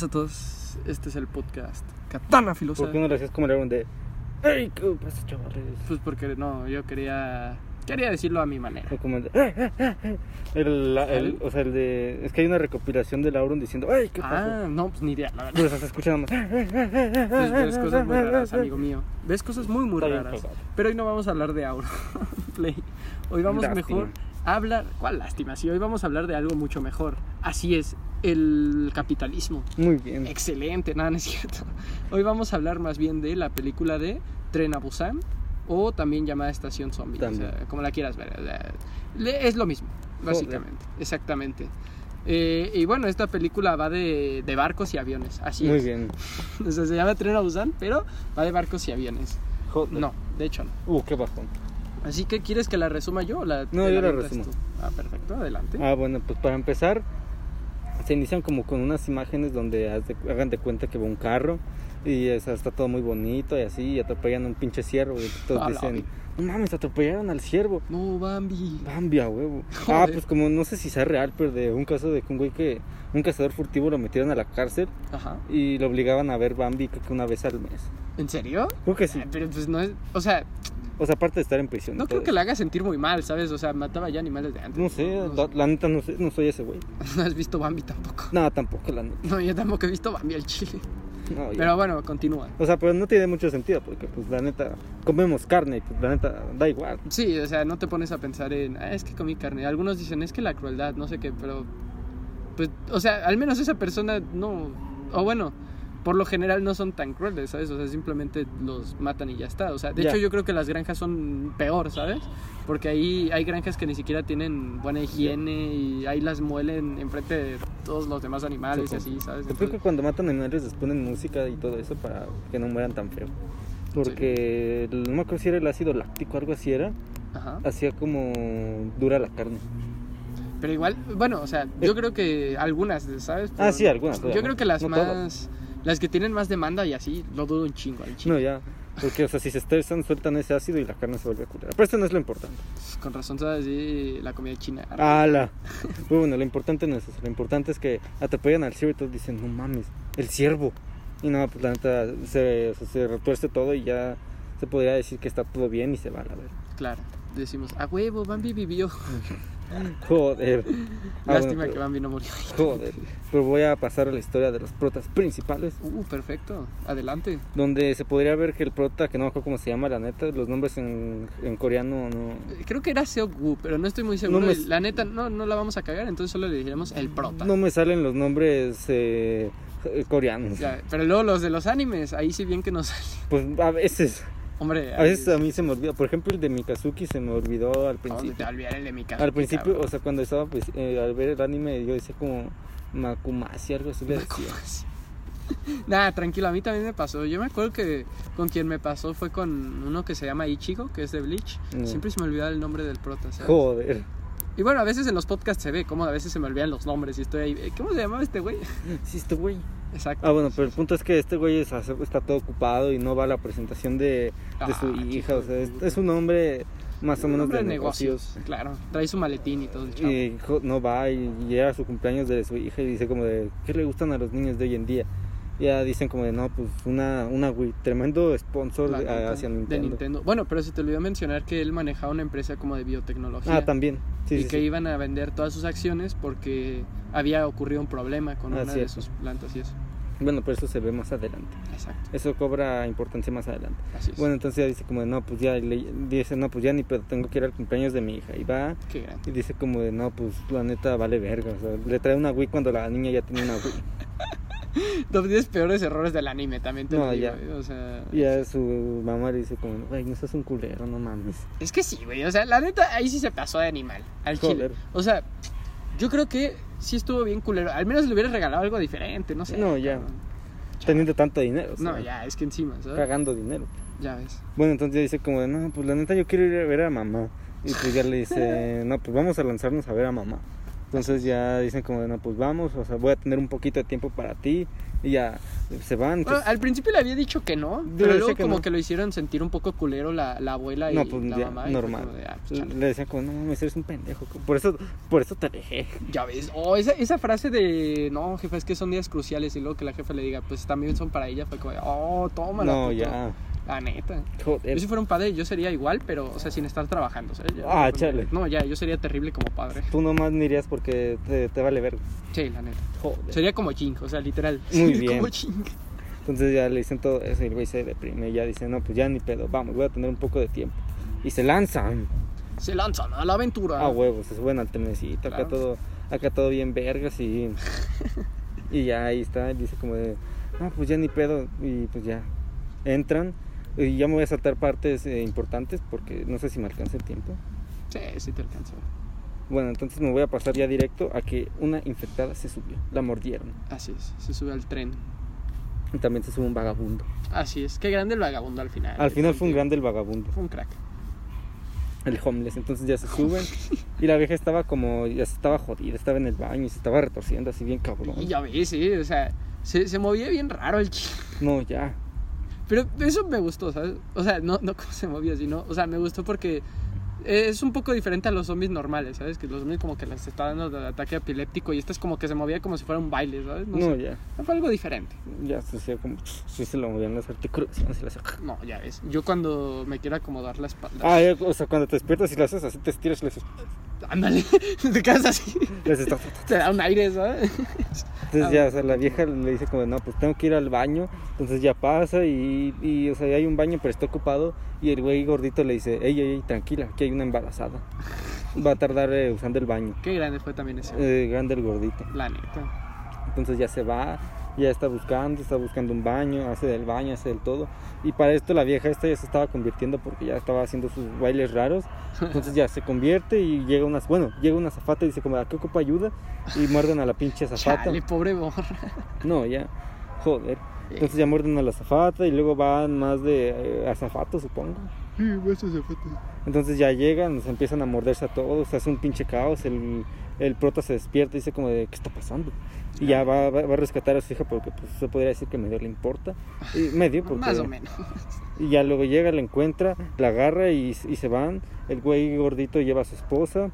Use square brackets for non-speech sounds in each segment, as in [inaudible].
Buenas a todos. Este es el podcast Katana Filosa. ¿Por qué no le hacías como el álbum de ¡Ey, qué pasa, chavales! Pues porque no, yo quería quería decirlo a mi manera. O como el de "Eh, eh, eh, eh". El, la- el- o sea, el de. Es que hay una recopilación del Auron diciendo ¡Ey, qué pasa! Ah, no, pues ni idea, la verdad. Pero se está escuchando más. "Eh, eh, eh, eh, Pues ves cosas muy raras, amigo mío. Ves cosas muy, muy Está raras. Pero hoy no vamos a hablar de Auro [laughs] Play. Hoy vamos Lástima. mejor a hablar. ¿Cuál lástima? Sí, hoy vamos a hablar de algo mucho mejor. Así es, el capitalismo. Muy bien. Excelente, nada, no es cierto. Hoy vamos a hablar más bien de la película de Tren a Busan o también llamada Estación Zombie, o sea, como la quieras ver. o sea, le- Es lo mismo, básicamente, exactamente. Eh, y bueno, esta película va de, de barcos y aviones, así Muy es. bien. [laughs] O sea, se llama Tren a Busan, pero va de barcos y aviones. Joder. No, de hecho no. Uh, qué bajón. Así que, ¿quieres que la resuma yo o la No, yo la resumo. tú? Ah, perfecto, adelante. Ah, bueno, pues para empezar, se inician como con unas imágenes donde haz de- hagan de cuenta que va un carro y está todo muy bonito y así, y atropellan a un pinche ciervo y todos dicen, no mames, atropellaron al ciervo. No, Bambi. Bambi a huevo. [laughs] Ah, pues como no sé si sea real, pero de un caso de que un güey que, un cazador furtivo lo metieron a la cárcel Ajá. y lo obligaban a ver Bambi creo que una vez al mes. ¿En serio? Creo que sí. Pero pues no es, o sea, O sea, aparte de estar en prisión. no creo que la haga sentir muy mal, ¿sabes? O sea, mataba ya animales de antes. No sé, no, la, la neta no sé, no soy ese güey. [laughs] no has visto Bambi tampoco. No, tampoco la neta. No, yo tampoco he visto Bambi al chile. No. Pero bueno, continúa. O sea, pero no tiene mucho sentido porque pues la neta comemos carne y pues la neta da igual. Sí, o sea, no te pones a pensar en, ah, es que comí carne. Algunos dicen, es que la crueldad, no sé qué, pero. Pues, o sea, al menos esa persona no. O bueno, por lo general no son tan crueles, ¿sabes? O sea, simplemente los matan y ya está. O sea, de Ya. hecho, yo creo que las granjas son peor, ¿sabes? Porque ahí hay granjas que ni siquiera tienen buena higiene y ahí las muelen enfrente de todos los demás animales y Sí, así, ¿sabes? Yo creo que cuando matan animales les ponen música y todo eso para que no mueran tan feo. Porque el- no me acuerdo si era el ácido láctico o algo así era. ajá. Hacía como dura la carne. Pero igual, bueno, o sea, yo creo que algunas, ¿sabes? Ah, Pero sí, algunas, Yo creo que las No más. todas. Las que tienen más demanda y así, lo dudo un chingo al chile. No, ya. Porque, o sea, si se estresan, sueltan ese ácido y la carne se vuelve culera. Pero esto no es lo importante. Con razón, ¿sabes? Sí, la comida china. ¡Hala! [laughs] Bueno, lo importante no es eso. Lo importante es que atropellan al ciervo y todos dicen, no mames, el ciervo. Y no, pues la neta se, o sea, se retuerce todo y ya se podría decir que está todo bien y se va a la verga. Claro. Decimos, a huevo, Bambi vivió. [laughs] [laughs] Joder. Ah, Lástima bueno, que Bambi no murió. Joder. Pero voy a pasar a la historia de los protas principales. Uh, perfecto. Adelante. Donde se podría ver que el prota, que no me acuerdo cómo se llama la neta, los nombres en, en coreano no. Eh, Creo que era Seok Woo, pero no estoy muy seguro. No me- La neta, no, no la vamos a cagar, entonces solo le diremos el prota. No me salen los nombres eh, eh, coreanos. Ya, pero luego los de los animes, ahí sí bien que nos sale. Pues a veces. Hombre, A veces a mí se me olvida. Por ejemplo, el de Mikazuki se me olvidó al ¿dónde te principio. olvidar el de mi casa? Al principio, o sea, cuando estaba pues, eh, al ver el anime, yo decía como Makumasi, algo así decía. [laughs] Nada, tranquilo, a mí también me pasó. Yo me acuerdo que con quien me pasó fue con uno que se llama Ichigo, que es de Bleach. No. Siempre se me olvidaba el nombre del prota, ¿sabes? Joder. Y bueno, a veces en los podcasts se ve cómo a veces se me olvidan los nombres y estoy ahí. eh, ¿Cómo se llamaba este güey? [laughs] Sí, este güey. Exacto. Ah, bueno, pero el punto es que este güey es- está todo ocupado y no va a la presentación de, de su Ah, hija. O sea, es, un hombre más o menos de negocios. Claro, trae su maletín y todo el chavo. Y no va y llega a su cumpleaños de su hija y dice como de, ¿qué le gustan a los niños de hoy en día? Ya dicen como de, no, pues una, una Wii, tremendo sponsor de- hacia de Nintendo. Nintendo. Bueno, pero se te olvidó mencionar que él manejaba una empresa como de biotecnología. Ah, también. Sí, y sí, que sí. iban a vender todas sus acciones porque había ocurrido un problema con Ah, una de sus plantas y eso. Bueno, pero eso se ve más adelante. Exacto, Eso cobra importancia más adelante. así es. Bueno, entonces ya dice como de, no, pues ya, le- dice, no, pues ya ni pedo, tengo que ir al cumpleaños de mi hija. Y va Qué y dice como de, no, pues la neta vale verga. O sea, le trae una Wii cuando la niña ya tiene una Wii. [laughs] [laughs] Los 10 peores errores del anime también te No, lo digo, ya. ¿eh? O sea, ya su mamá le dice como, güey, no seas un culero, no mames. es que sí, güey. O sea, la neta, ahí sí se pasó de animal. Al chile. Joder. O sea, yo creo que sí estuvo bien culero. Al menos le hubiera regalado algo diferente, no sé. No, ya. cabrón. Teniendo tanto dinero. o sea, No, ya, es que encima, ¿sabes? Cagando dinero. Ya ves. Bueno, entonces ya dice como de, no, pues la neta yo quiero ir a ver a mamá. Y pues ya le dice, [laughs] no, pues vamos a lanzarnos a ver a mamá. Entonces ya dicen como, no, pues vamos, o sea, voy a tener un poquito de tiempo para ti. Y ya se van. Bueno, entonces- al principio le había dicho que no, pero luego que como no. que lo hicieron sentir un poco culero la, la abuela y no, pues la ya, mamá. normal. de, ah, pues. Le decían como, no mames, eres un pendejo. Por eso, por eso te dejé. Ya ves, oh, esa, esa frase de, no, jefa, es que son días cruciales y luego que la jefa le diga, pues también son para ella, fue como, oh, tómala. no, puto". ya. La neta. Joder. Yo si fuera un padre, yo sería igual, pero, o sea, sin estar trabajando, Ah, pues, chale. No, ya, yo sería terrible como padre. Tú nomás no irías porque te, te vale ver. Sí, la neta. Joder. Sería como Jing, o sea, literal. Muy bien. como Jing. Entonces ya le dicen todo eso y el güey se deprime. Y ya dice, no, pues ya ni pedo, vamos, voy a tener un poco de tiempo. Y se lanzan Se lanzan a la aventura. a huevos, se suben al trenecito. Acá todo, acá todo bien vergas y. [laughs] y ya ahí está. Dice como de, no, pues ya ni pedo. Y pues ya entran. Y ya me voy a saltar partes eh, importantes porque no sé si me alcanza el tiempo. Sí, sí te alcanzó. Bueno, entonces me voy a pasar ya directo a que una infectada se subió. La mordieron. Así es, se sube al tren. Y también se sube un vagabundo. Así es, qué grande el vagabundo al final. Al final fue un grande el vagabundo. Fue un crack. el homeless. Entonces ya se suben y la vieja estaba como, ya se estaba jodida, estaba en el baño y se estaba retorciendo así bien cabrón. Y ya ves, sí, o sea, se, se movía bien raro el chico. No, ya. Pero eso me gustó, ¿sabes? O sea, no, no [laughs] cómo se movía, sino, o sea, me gustó porque es un poco diferente a los zombies normales, ¿sabes? Que los zombies como que les está dando el ataque epiléptico y este es como que se movía como si fuera un baile, ¿sabes? No, sé. ya. Fue algo diferente. Ya se hacía como, sí se lo movían las articulaciones hacía- No, ya ves. Yo cuando me quiero acomodar la espalda. Ah, ya, o sea, cuando te despiertas y lo haces así, te estiras y le haces, Ándale, [laughs] te quedas así. Te da un aire, ¿sabes? Entonces ya, o sea, la vieja le dice como, no, pues tengo que ir al baño. Entonces ya pasa y, y o sea, hay un baño pero está ocupado. Y el güey gordito le dice, ey, ey, ey, tranquila, que hay una embarazada. Va a tardar eh, usando el baño. Qué grande fue también ese. Eh, grande el gordito. La neta. Entonces ya se va, ya está buscando, está buscando un baño, hace del baño, hace del todo. Y para esto la vieja esta ya se estaba convirtiendo porque ya estaba haciendo sus bailes raros. Entonces ya se convierte y llega unas, bueno, llega una zafata y dice como, ¿a qué ocupa ayuda? Y muerden a la pinche zafata. Chale, pobre morra. No, ya, joder. Entonces ya muerden a la zafata y luego van más de eh, azafatos, supongo. Entonces ya llegan, se empiezan a morderse a todos, se hace un pinche caos, el, el prota se despierta y dice como de, ¿qué está pasando? Y ya va, va, va a rescatar a su hija porque pues se podría decir que medio le importa. Y medio porque... Más o menos. Y ya luego llega, la encuentra, la agarra y, y se van. El güey gordito lleva a su esposa.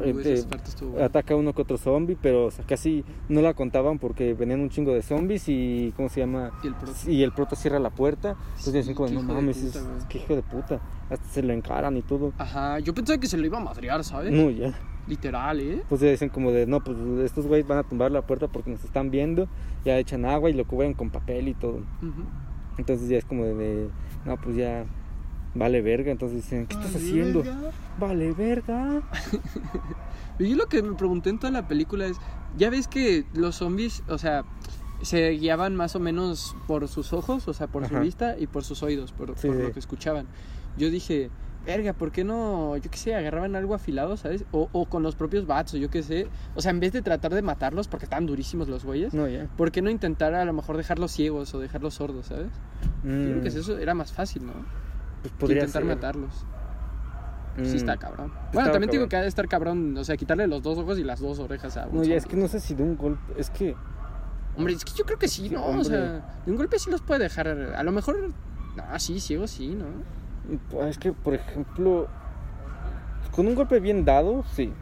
Eh, eh, buena. ataca a uno que otro zombie, pero o sea, casi no la contaban porque venían un chingo de zombies y ¿cómo se llama? Y el prota. Y el prota cierra la puerta. Entonces dicen como, no mames, puta, es, hijo de puta. Hasta se lo encaran y todo. Ajá, yo pensaba que se lo iba a madrear, ¿sabes? No, ya. Literal, ¿eh? Pues ya dicen como de, no, pues estos güeyes van a tumbar la puerta porque nos están viendo. Ya echan agua y lo cubren con papel y todo. Ujú. Entonces ya es como de, de, no, pues ya vale verga. Entonces dicen, ¿qué estás haciendo? verga. Vale verga. [laughs] Y yo lo que me pregunté en toda la película es, ya ves que los zombies, o sea, se guiaban más o menos por sus ojos, o sea, por su Ajá. vista y por sus oídos, por, Sí, por sí. lo que escuchaban. Yo dije, verga, ¿por qué no, yo qué sé, agarraban algo afilado, ¿sabes? O, o con los propios bats, o yo qué sé. O sea, en vez de tratar de matarlos, porque estaban durísimos los güeyes, No, ya. ¿por qué no intentar a lo mejor dejarlos ciegos o dejarlos sordos, ¿sabes? Yo creo que Mm, eso era más fácil, ¿no? pues Que podría intentar ser. matarlos. Mm. Sí está cabrón. Bueno, también te digo cabrón. que ha de estar cabrón, o sea, quitarle los dos ojos y las dos orejas a un No, ya es que no sé si de un golpe. Es que. Hombre, es que yo creo que sí, ¿no? O sea, de un golpe sí los puede dejar. A lo mejor. Ah, sí, ciego sí, ¿no? Pues, Es que, por ejemplo. Con un golpe bien dado, sí.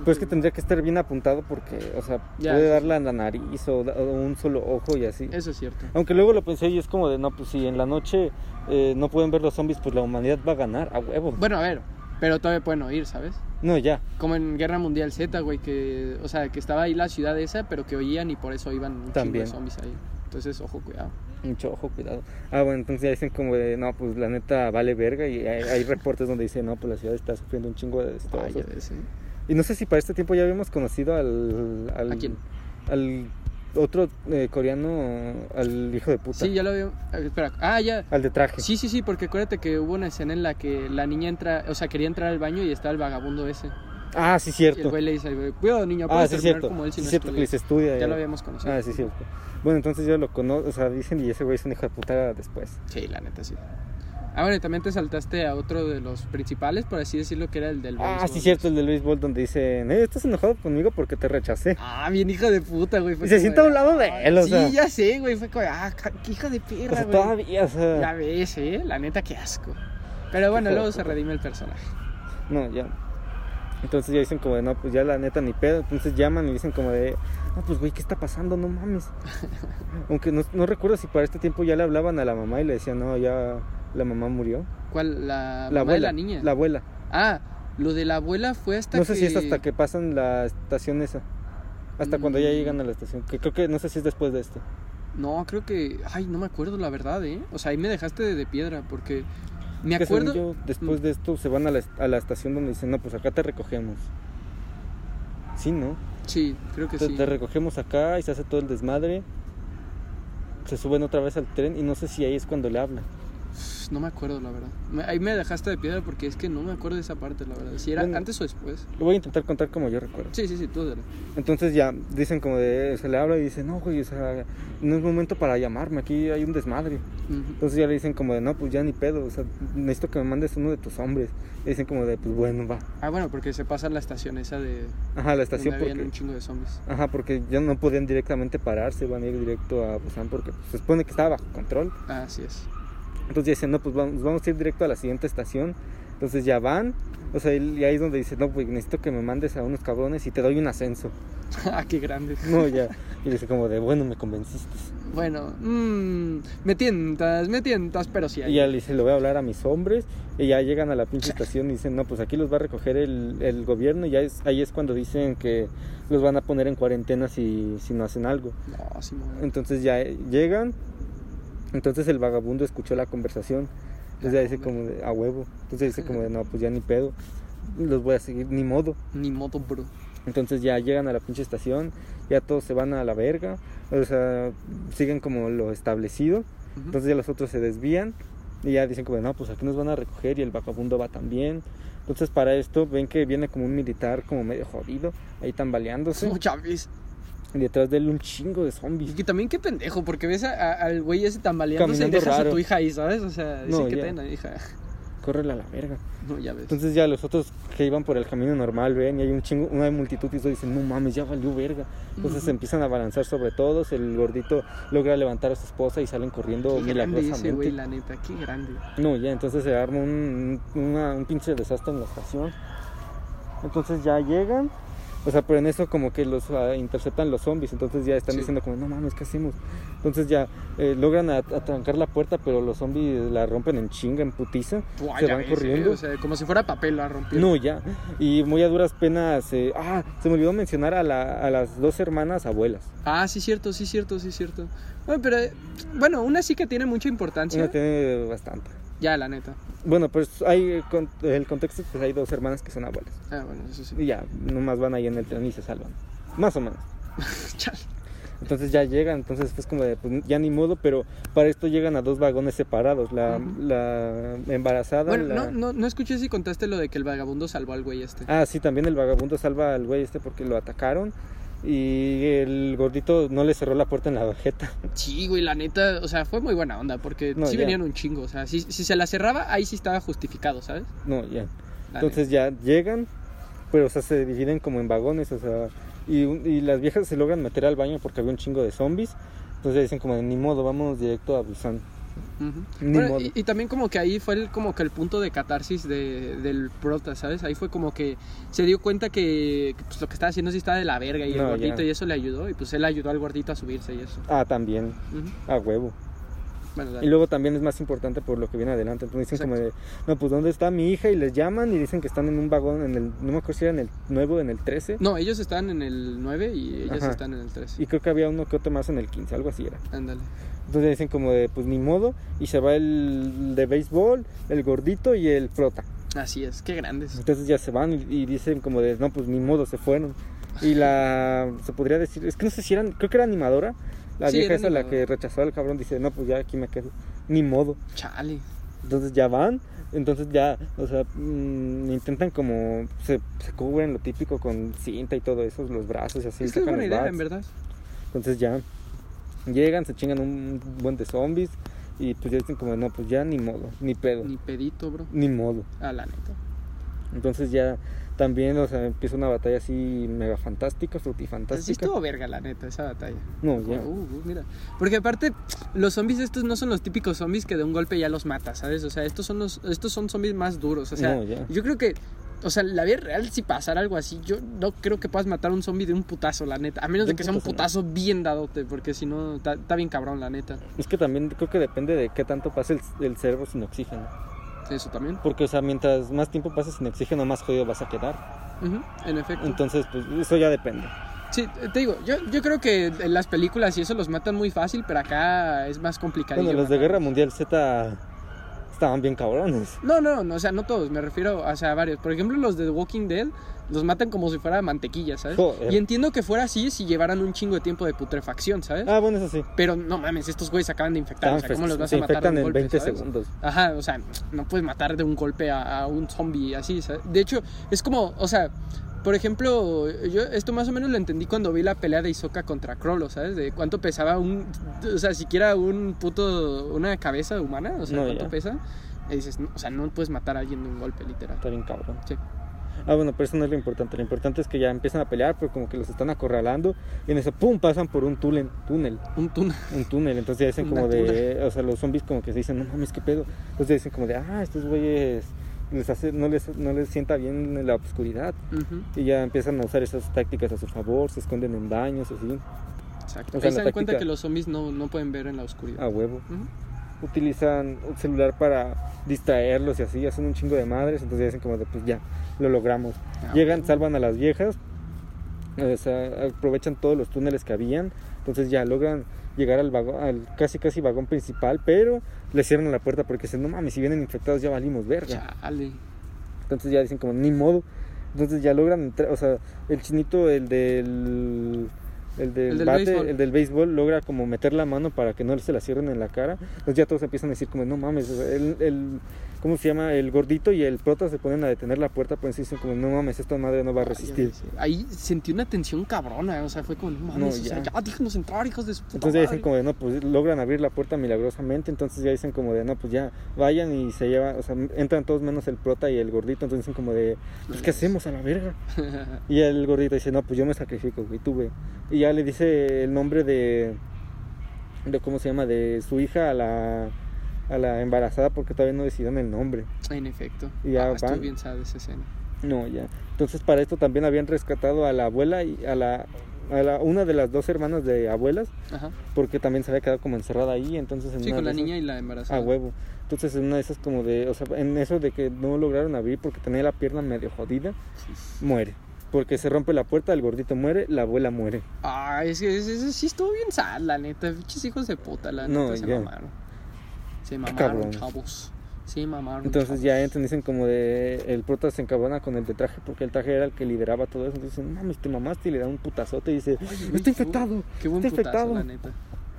Pero es que tendría que estar bien apuntado porque, o sea, Ya, puede darle a la nariz o, o un solo ojo y así. Eso es cierto. Aunque luego lo pensé y es como de, no, pues si en la noche eh, no pueden ver los zombies, pues la humanidad va a ganar, a huevo. Bueno, a ver, pero todavía pueden oír, ¿sabes? No, ya. Como en Guerra Mundial Z, güey, que. O sea, que estaba ahí la ciudad esa, pero que oían y por eso iban un También. de zombies ahí. Entonces, ojo, cuidado. Mucho ojo, cuidado. Ah, bueno, entonces ya dicen como de, no, pues la neta vale verga y hay, hay reportes donde dicen, no, pues la ciudad está sufriendo un chingo de ves, ¿eh? Y no sé si para este tiempo ya habíamos conocido al... al ¿A quién? Al otro eh, coreano, al hijo de puta. Sí, ya lo veo. Espera, ah, ya. Al de traje. Sí, sí, sí, porque acuérdate que hubo una escena en la que la niña entra, o sea, quería entrar al baño y estaba el vagabundo ese. Ah, sí, Y el cierto. güey le dice, cuidado niña, Ah, sí, terminar cierto. como él si Sí, no cierto que les estudias". estudia. Ya eh. lo habíamos conocido. Ah, sí, cierto. Bueno, entonces yo lo conozco, o sea, dicen y ese güey es un hijo de puta después. Sí, la neta, sí. Ah, bueno, y también te saltaste a otro de los principales, por así decirlo, que era el del Ah, béisbol. sí, cierto, el del béisbol donde dicen, eh, estás enojado conmigo porque te rechacé. Ah, bien hija de puta, güey. fue Y se sienta a un lado de ah, él, o sí, sea. ya sé, güey. Fue como, ah, qué hija de O perra, sea, güey. todavía, o sea. Ya ves, eh. La neta, qué asco. Pero bueno, luego se redime el personaje. No, ya. Entonces ya dicen como de, no, pues ya la neta ni pedo. Entonces llaman y dicen como de, no, pues güey, ¿qué está pasando? No mames. [laughs] Aunque no, no recuerdo si para este tiempo ya le hablaban a la mamá y le decían, no, ya la mamá murió. ¿Cuál? La, La mamá abuela. de la niña. La abuela. Ah, lo de la abuela fue hasta No que... sé si es hasta que pasan la estación esa. Hasta cuando ya Mm. llegan a la estación. Que creo que, no sé si es después de esto. No, creo que... Ay, no me acuerdo la verdad, ¿eh? O sea, ahí me dejaste de, de piedra porque... Me acuerdo... Mm. yo, después de esto se van a la, a la estación donde dicen, no, pues acá te recogemos. Sí, ¿no? Sí, creo que Te, sí. te recogemos acá y se hace todo el desmadre. Se suben otra vez al tren y no sé si ahí es cuando le No me acuerdo, la verdad. Me- ahí me dejaste de piedra porque es que no me acuerdo de esa parte, la verdad. Si era Bueno. antes o después. Lo voy a intentar contar como yo recuerdo. Sí, sí, sí, tú dale. Entonces ya dicen como de, se le habla y dice, no, güey, o sea, no es momento para llamarme, aquí hay un desmadre. Entonces ya le dicen como de, no, pues ya ni pedo, o sea, necesito que me mandes uno de tus hombres. Y dicen como de, pues bueno, va. Ah, bueno, porque se pasa la estación esa de... Ajá, la estación habían porque... un chingo de zombies. Ajá, porque ya no podían directamente pararse, van a ir directo a Busan porque pues, se supone que estaba bajo control. Ah, así es. Entonces dicen, no, pues vamos, vamos a ir directo a la siguiente estación. Entonces ya van, o sea, y ahí es donde dicen, no, pues necesito que me mandes a unos cabrones y te doy un ascenso. [laughs] ah, qué grande. No, ya. Y dice como de, bueno, me convenciste. Bueno, mmm, me tientas, me tientas, pero sí hay. Y ya le dice, le voy a hablar a mis hombres. Y ya llegan a la pinche estación y dicen, no, pues aquí los va a recoger el, el gobierno. Y ya es, ahí es cuando dicen que los van a poner en cuarentena si, si no hacen algo. No, sí, mo- Entonces ya llegan. Entonces el vagabundo escuchó la conversación. Entonces ya dice como de, a huevo. Entonces dice como de, no, pues ya ni pedo. Los voy a seguir, ni modo. Ni modo, bro. Entonces ya llegan a la pinche estación. Ya todos se van a la verga. O sea, siguen como lo establecido. Ujú. Entonces ya los otros se desvían y ya dicen como, de, no, pues aquí nos van a recoger y el vagabundo va también. Entonces para esto ven que viene como un militar como medio jodido, ahí tambaleándose. Como Chávez. Y detrás de él un chingo de Y zombies. que también qué pendejo, porque ves a- a- al güey ese tambaleándose y dejas a raro. tu hija ahí, ¿sabes? O sea, dice No, que pena, hija. Córrele a la verga. No, ya ves. Entonces ya los otros que iban por el camino normal ven y hay un chingo, una multitud y todos dicen, no mames, ya valió verga. Entonces Ujú. se empiezan a balanzar sobre todos, el gordito logra levantar a su esposa y salen corriendo qué grande ese milagrosamente. güey, la neta, qué grande. No, ya, entonces se arma un, una- un pinche desastre en la estación. Entonces ya llegan, o sea, pero en eso como que los ah, interceptan los zombies, entonces ya están Sí. diciendo como, no mames, ¿qué hacemos? Entonces ya eh, logran at- atrancar la puerta, pero los zombies la rompen en chinga, en putiza. Se van ves, corriendo. eh, O sea, como si fuera papel la rompió. No, ya. Y muy a duras penas. eh, ah, se me olvidó mencionar a, la- a las dos hermanas abuelas. Ah, sí, cierto, sí, cierto, sí, cierto. Bueno, pero, bueno, una sí que tiene mucha importancia. Una tiene bastante. Ya, la neta. Bueno, pues hay eh, con- el contexto, pues hay dos hermanas que son abuelas. Ah, bueno, eso sí. Y ya, nomás van ahí en el tren y se salvan. Más o menos. [laughs] Chale. Entonces ya llegan, entonces pues como de, pues ya ni modo, pero para esto llegan a dos vagones separados. La, la embarazada. Bueno, la- no, no, no escuché si contaste lo de que el vagabundo salvó al güey este. Ah, sí, también el vagabundo salva al güey este porque lo atacaron. Y el gordito no le cerró la puerta en la bajeta. Sí, güey, la neta, o sea, fue muy buena onda, porque No, sí ya. venían un chingo, o sea, si, si se la cerraba, ahí sí estaba justificado, ¿sabes? No, ya. La Entonces ya llegan, pero o sea, se dividen como en vagones, o sea, y, y las viejas se logran meter al baño porque había un chingo de zombies. Entonces dicen como, ni modo, vamos directo a Busan. Neta. Ujú. Ni Bueno, modo. y, y también como que ahí fue el, como que el punto de catarsis de, del prota, ¿sabes? Ahí fue como que se dio cuenta que, pues, lo que estaba haciendo sí estaba de la verga y el gordito ya. y eso le ayudó y pues él ayudó al gordito a subirse y eso. Ah, también, a huevo. Bueno, Y luego también es más importante por lo que viene adelante. Entonces dicen como de, no, pues ¿dónde está mi hija? Y les llaman y dicen que están en un vagón, en el, no me acuerdo si era en el nuevo o en el 13. No, ellos están en el 9 y ellas Ajá. están en el 3. Y creo que había uno que otro más en el 15, algo así era. Ándale. Entonces dicen como de, pues ni modo. Y se va el de béisbol, el gordito y el prota. Así es, qué grandes. Entonces ya se van y, y dicen como de, no, pues ni modo, se fueron. Y la, se podría decir, es que no sé si eran, creo que era animadora. La Sí, vieja esa, la que rechazó al cabrón, dice, no, pues ya aquí me quedo. Ni modo. Chale. Entonces ya van, entonces ya, o sea, mm, intentan como, se, se cubren lo típico con cinta y todo eso, los brazos y así. es que es buena los idea, bats. en verdad. Entonces ya llegan, se chingan un buen de zombies Y pues ya dicen como, no, pues ya ni modo, ni pedo, Ni ni, pedito, bro. modo. Ah, la neta. Entonces ya también, o sea, empieza una batalla así mega fantástica, Sí frutifantástica. estuvo verga, la neta, esa batalla. No, ya. Uh, uh, mira. Porque aparte, los zombies estos no son los típicos zombies que de un golpe ya los matas, ¿sabes? O sea, estos son los, estos son zombies más duros. O sea, No, ya. yo creo que. O sea, la vida real, si pasara algo así, yo no creo que puedas matar a un zombie de un putazo, la neta. A menos De de que sea un putazo, putazo bien dadote, porque si no, está está bien cabrón, la neta. Es que también creo que depende de qué tanto pase el, el cerebro sin oxígeno. Eso también. Porque, o sea, mientras más tiempo pases sin oxígeno, más jodido vas a quedar. En efecto. Entonces, pues eso ya depende. Sí, te digo, yo, yo creo que en las películas y eso los matan muy fácil, pero acá es más complicado. Bueno, los de Guerra Mundial Z estaban bien cabrones. No, no, no, o sea, no todos, me refiero o sea, a varios. Por ejemplo, los de The Walking Dead los matan como si fuera mantequilla, ¿sabes? Joder. Y entiendo que fuera así si llevaran un chingo de tiempo de putrefacción, ¿sabes? Ah, bueno, eso sí. Pero no mames, estos güeyes acaban de infectar, o sea, ¿cómo los vas se a matar de un en golpe, 20 ¿sabes? segundos. Ajá, o sea, no puedes matar de un golpe a, a un zombie así, ¿sabes? De hecho, es como, o sea, por ejemplo, yo esto más o menos lo entendí cuando vi la pelea de Isoka contra Krollo, ¿sabes? De cuánto pesaba un, o sea, siquiera un puto, una cabeza humana, o sea, No, cuánto ya. pesa. Y dices, no, o sea, no puedes matar a alguien de un golpe, literal. Está bien cabrón. Sí. Ah, bueno, pero eso no es lo importante. Lo importante es que ya empiezan a pelear, pero como que los están acorralando. Y en eso, pum, pasan por un túnel. túnel Un túnel. un túnel, entonces ya dicen [laughs] como de, o sea, los zombies como que se dicen, no mames, qué pedo. Entonces ya dicen como de, ah, estos güeyes les hace, no les, no les sienta bien la oscuridad. Ujú, Y ya empiezan a usar esas tácticas a su favor, se esconden en baños, así, Exacto. Ahí se dan cuenta que los zombies no, no pueden ver en la oscuridad. a huevo. Ujú. Utilizan un celular para distraerlos y así, hacen un chingo de madres, entonces dicen como de, pues ya, lo logramos. Ah, Llegan, ok. salvan a las viejas, o sea, aprovechan todos los túneles que habían, entonces ya logran llegar al vagón, al casi casi vagón principal, pero le cierran la puerta porque dicen, no mames, si vienen infectados ya valimos verga. Chale. Entonces ya dicen como, ni modo. Entonces ya logran entrar, o sea, el chinito, el del... El del, El del bate, béisbol. el del béisbol logra como meter la mano para que no se la cierren en la cara. Entonces ya todos empiezan a decir como, no mames, el- ¿cómo se llama? El gordito y el prota se ponen a detener la puerta, pues dicen como, no mames, esta madre no va a resistir. Ahí sentí una tensión cabrona, o sea, fue como, no mames, No, o sea, ya. ya déjenos entrar, hijos de su puta Entonces ya dicen madre. como de, no, pues logran abrir la puerta milagrosamente, entonces ya dicen como de, no, pues ya vayan y se llevan, o sea, entran todos menos el prota y el gordito, entonces dicen como de, pues ¿qué hacemos a la verga? [laughs] Y el gordito dice, no, pues yo me sacrifico, güey, tú. Y ya le dice el nombre de, de ¿cómo se llama? De su hija a la, a la embarazada porque todavía no decidieron el nombre. en efecto. Y ya ah, van. bien escena. No, ya. Entonces para esto también habían rescatado a la abuela y a la, a la una de las dos hermanas de abuelas Ajá. porque también se había quedado como encerrada ahí, entonces en Sí, una con la esas- niña y la embarazada. a huevo. Entonces en una de esas como de, o sea, en eso de que no lograron abrir porque tenía la pierna medio jodida, muere. Porque se rompe la puerta, el gordito muere, la abuela muere. Ah, es que sí estuvo bien sad, la neta. Hijos de puta, la No, neta, se ya. mamaron. Se mamaron, chavos. Se mamaron. Entonces chavos. ya entran, dicen como de, el prota se encabrona con el de traje porque el traje era el que lideraba todo eso. Entonces mames, te mamaste y le da un putazote y dice, Oye, está infectado. Qué buen está putazo, infectado. la neta.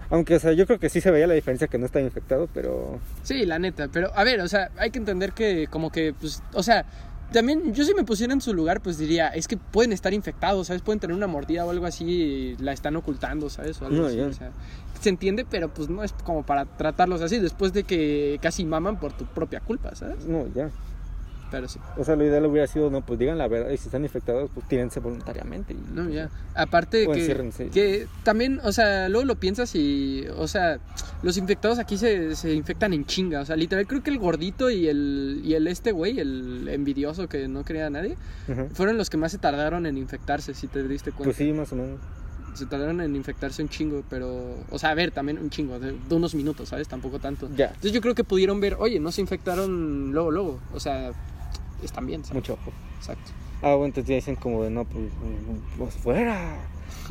Aunque, o sea, yo creo que sí se veía la diferencia que no estaba infectado, pero... Sí, la neta. Pero, a ver, o sea, hay que entender que, como que, pues, o sea, también yo si me pusiera en su lugar, pues diría, es que pueden estar infectados, ¿sabes? Pueden tener una mordida o algo así y la están ocultando, ¿sabes? O algo No, así, o sea, se entiende, pero pues no es como para tratarlos así después de que casi maman por tu propia culpa, ¿sabes? No, ya. Pero sí. O sea, lo ideal hubiera sido, no, pues digan la verdad y si están infectados, pues tírense voluntariamente. Y, No, ya. Aparte O que, que también, o sea, luego lo piensas y, o sea, los infectados aquí se, se infectan en chinga. O sea, literal, creo que el gordito y el, y el este güey, el envidioso que no quería a nadie, fueron los que más se tardaron en infectarse, si te diste cuenta. Pues sí, más o menos. Se tardaron en infectarse un chingo, pero, o sea, a ver, también un chingo, de, de unos minutos, ¿sabes? Tampoco tanto. Ya, Entonces yo creo que pudieron ver, oye, no se infectaron luego, luego. O sea, están bien, ¿sabes? mucho ojo. Exacto. Ah, bueno, entonces ya dicen como de, no, pues, pues fuera,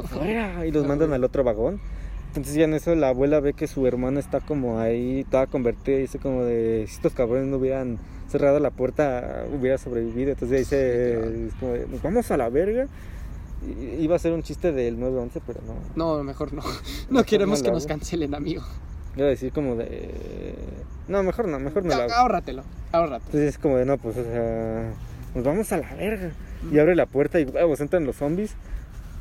fuera. Y los mandan al otro vagón. Entonces ya en eso la abuela ve que su hermana está como ahí, toda convertida, y dice como de, si estos cabrones no hubieran cerrado la puerta, hubiera sobrevivido. Entonces ya dice, claro. como de, nos vamos a la verga. Iba a ser un chiste del 911, pero no. No, mejor no. [laughs] No queremos no que nos cancelen, amigo. Iba a decir como de, no, mejor no, mejor no lo. Ahórratelo, ahórratelo. Entonces es como de, no, pues, o sea, nos vamos a la verga. Y abre la puerta y, huevos, entran los zombies.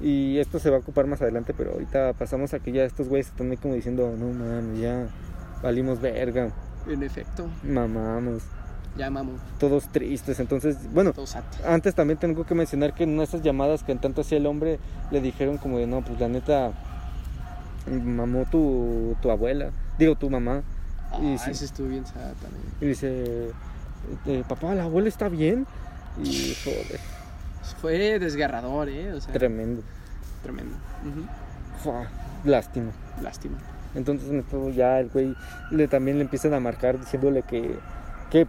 Y esto se va a ocupar más adelante, pero ahorita pasamos a que ya estos güeyes están ahí como diciendo, no mames, ya, valimos verga, En efecto, mamamos, ya mamo. todos tristes. Entonces, bueno, antes también tengo que mencionar que en esas llamadas que en tanto hacía el hombre, le dijeron como de, no, pues la neta, mamó tu, tu abuela, digo, tu mamá. Y Ah, sí. ese estuvo bien sad también. Y dice, eh, papá, la abuela está bien. Y joder, Fue desgarrador, ¿eh? O sea, tremendo. tremendo. Ujú. Fua, lástima. Lástima. Entonces ya el güey le, también le empiezan a marcar diciéndole que, que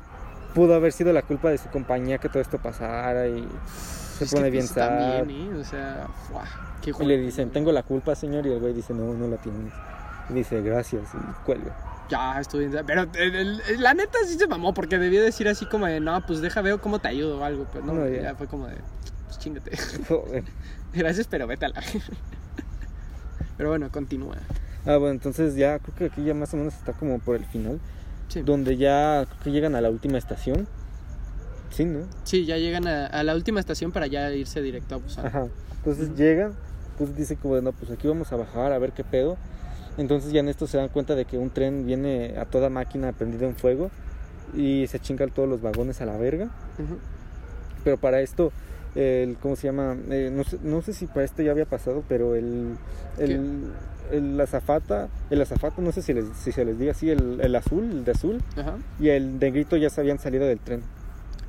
pudo haber sido la culpa de su compañía que todo esto pasara y se Es pone que bien pues, sad. también, ¿eh? O sea, ¡fua! qué Y le dicen, tengo la culpa señor y el güey dice, no, no la tienes. Y dice, gracias y cuelga. Ya, estuvo bien. Pero el- el- el- la neta sí se mamó porque debía decir así como de, no, pues deja, veo cómo te ayudo o algo. Pero no, No, ya. ya. fue como de, pues chingate. [laughs] [laughs] Joder. Gracias, pero vete a la. [laughs] pero bueno, continúa. Ah, bueno, entonces ya creo que aquí ya más o menos está como por el final, Sí. donde ya creo que llegan a la última estación. Sí, ¿no? Sí, ya llegan a, a la última estación para ya irse directo a Busan. Ajá. Entonces llegan, pues dice como, de, no, pues aquí vamos a bajar a ver qué pedo. Entonces ya en esto se dan cuenta de que un tren viene a toda máquina prendido en fuego y se chingan todos los vagones a la verga. Pero para esto, el, ¿cómo se llama? Eh, no, sé, no sé si para esto ya había pasado, pero el, el, el azafata, el azafato, no sé si, les, si se les diga así, el, el azul, el de azul, Ajá. y el negrito ya se habían salido del tren.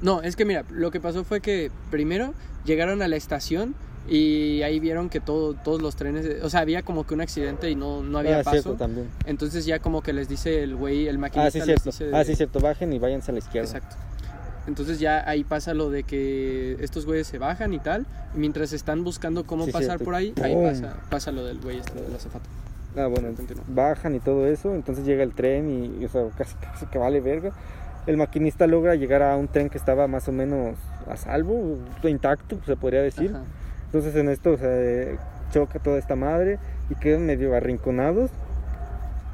No, es que mira, lo que pasó fue que primero llegaron a la estación y ahí vieron que todo, todos los trenes, o sea, había como que un accidente y no, no había ah, paso. cierto, también. Entonces ya como que les dice el güey, el maquinista Ah, sí, les cierto. dice... Ah, sí, cierto. Bajen y váyanse a la izquierda. Exacto. Entonces ya ahí pasa lo de que estos güeyes se bajan y tal, y mientras están buscando cómo Sí, pasar cierto. por ahí, ahí pasa, pasa lo del güey este del azafato. Ah, bueno, Continúa. bajan y todo eso, entonces llega el tren y, o sea, [laughs] casi, casi que vale verga. El maquinista logra llegar a un tren que estaba más o menos a salvo, intacto, se podría decir. Ajá. Entonces en esto, o eh, choca toda esta madre y quedan medio arrinconados,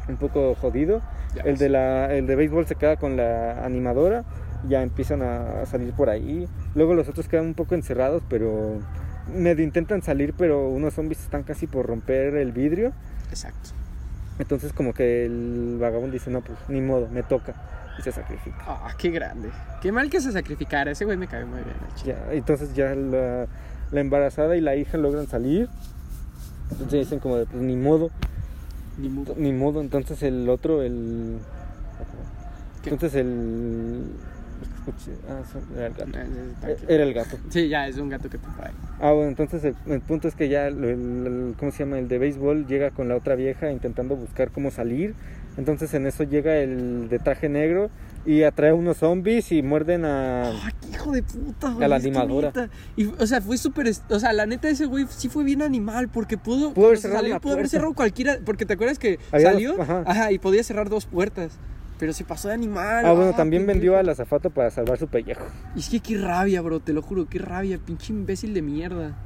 un poco jodido. Ya El ves. de, la, el de béisbol se queda con la animadora, ya empiezan a salir por ahí. Luego los otros quedan un poco encerrados, pero medio intentan salir, pero unos zombies están casi por romper el vidrio. Exacto. Entonces como que el vagabundo dice, no, pues ni modo, me toca. Y se sacrifica. Ah, qué grande. Qué mal que se sacrificara. Ese güey me cae muy bien. Ya, entonces ya la, la embarazada y la hija logran salir. Entonces dicen como de, pues ni modo, Ni mudo. ni modo. Entonces el otro, el... ¿Qué? Entonces el... ah, era el gato. Eh, Eh, Era el gato. Sí, ya, es un gato que te trae. Ah, bueno, entonces el, el punto es que ya, el, el- ¿cómo se llama? El de béisbol llega con la otra vieja intentando buscar cómo salir. Entonces en eso llega el de traje negro y atrae unos zombies y muerden a... ¡Ah, qué hijo de puta, güey! A la animadora. neta- Y, o sea, fue súper. O sea, la neta, ese güey sí fue bien animal porque pudo. Pudo haber cerrado salió, pudo haber cerrado cualquiera. Porque te acuerdas que Había dos- salió. ajá. ajá. y podía cerrar dos puertas. Pero se pasó de animal. Ah, bueno, también pendejo. vendió al azafato para salvar su pellejo. Y es que qué rabia, bro, te lo juro, qué rabia, pinche imbécil de mierda.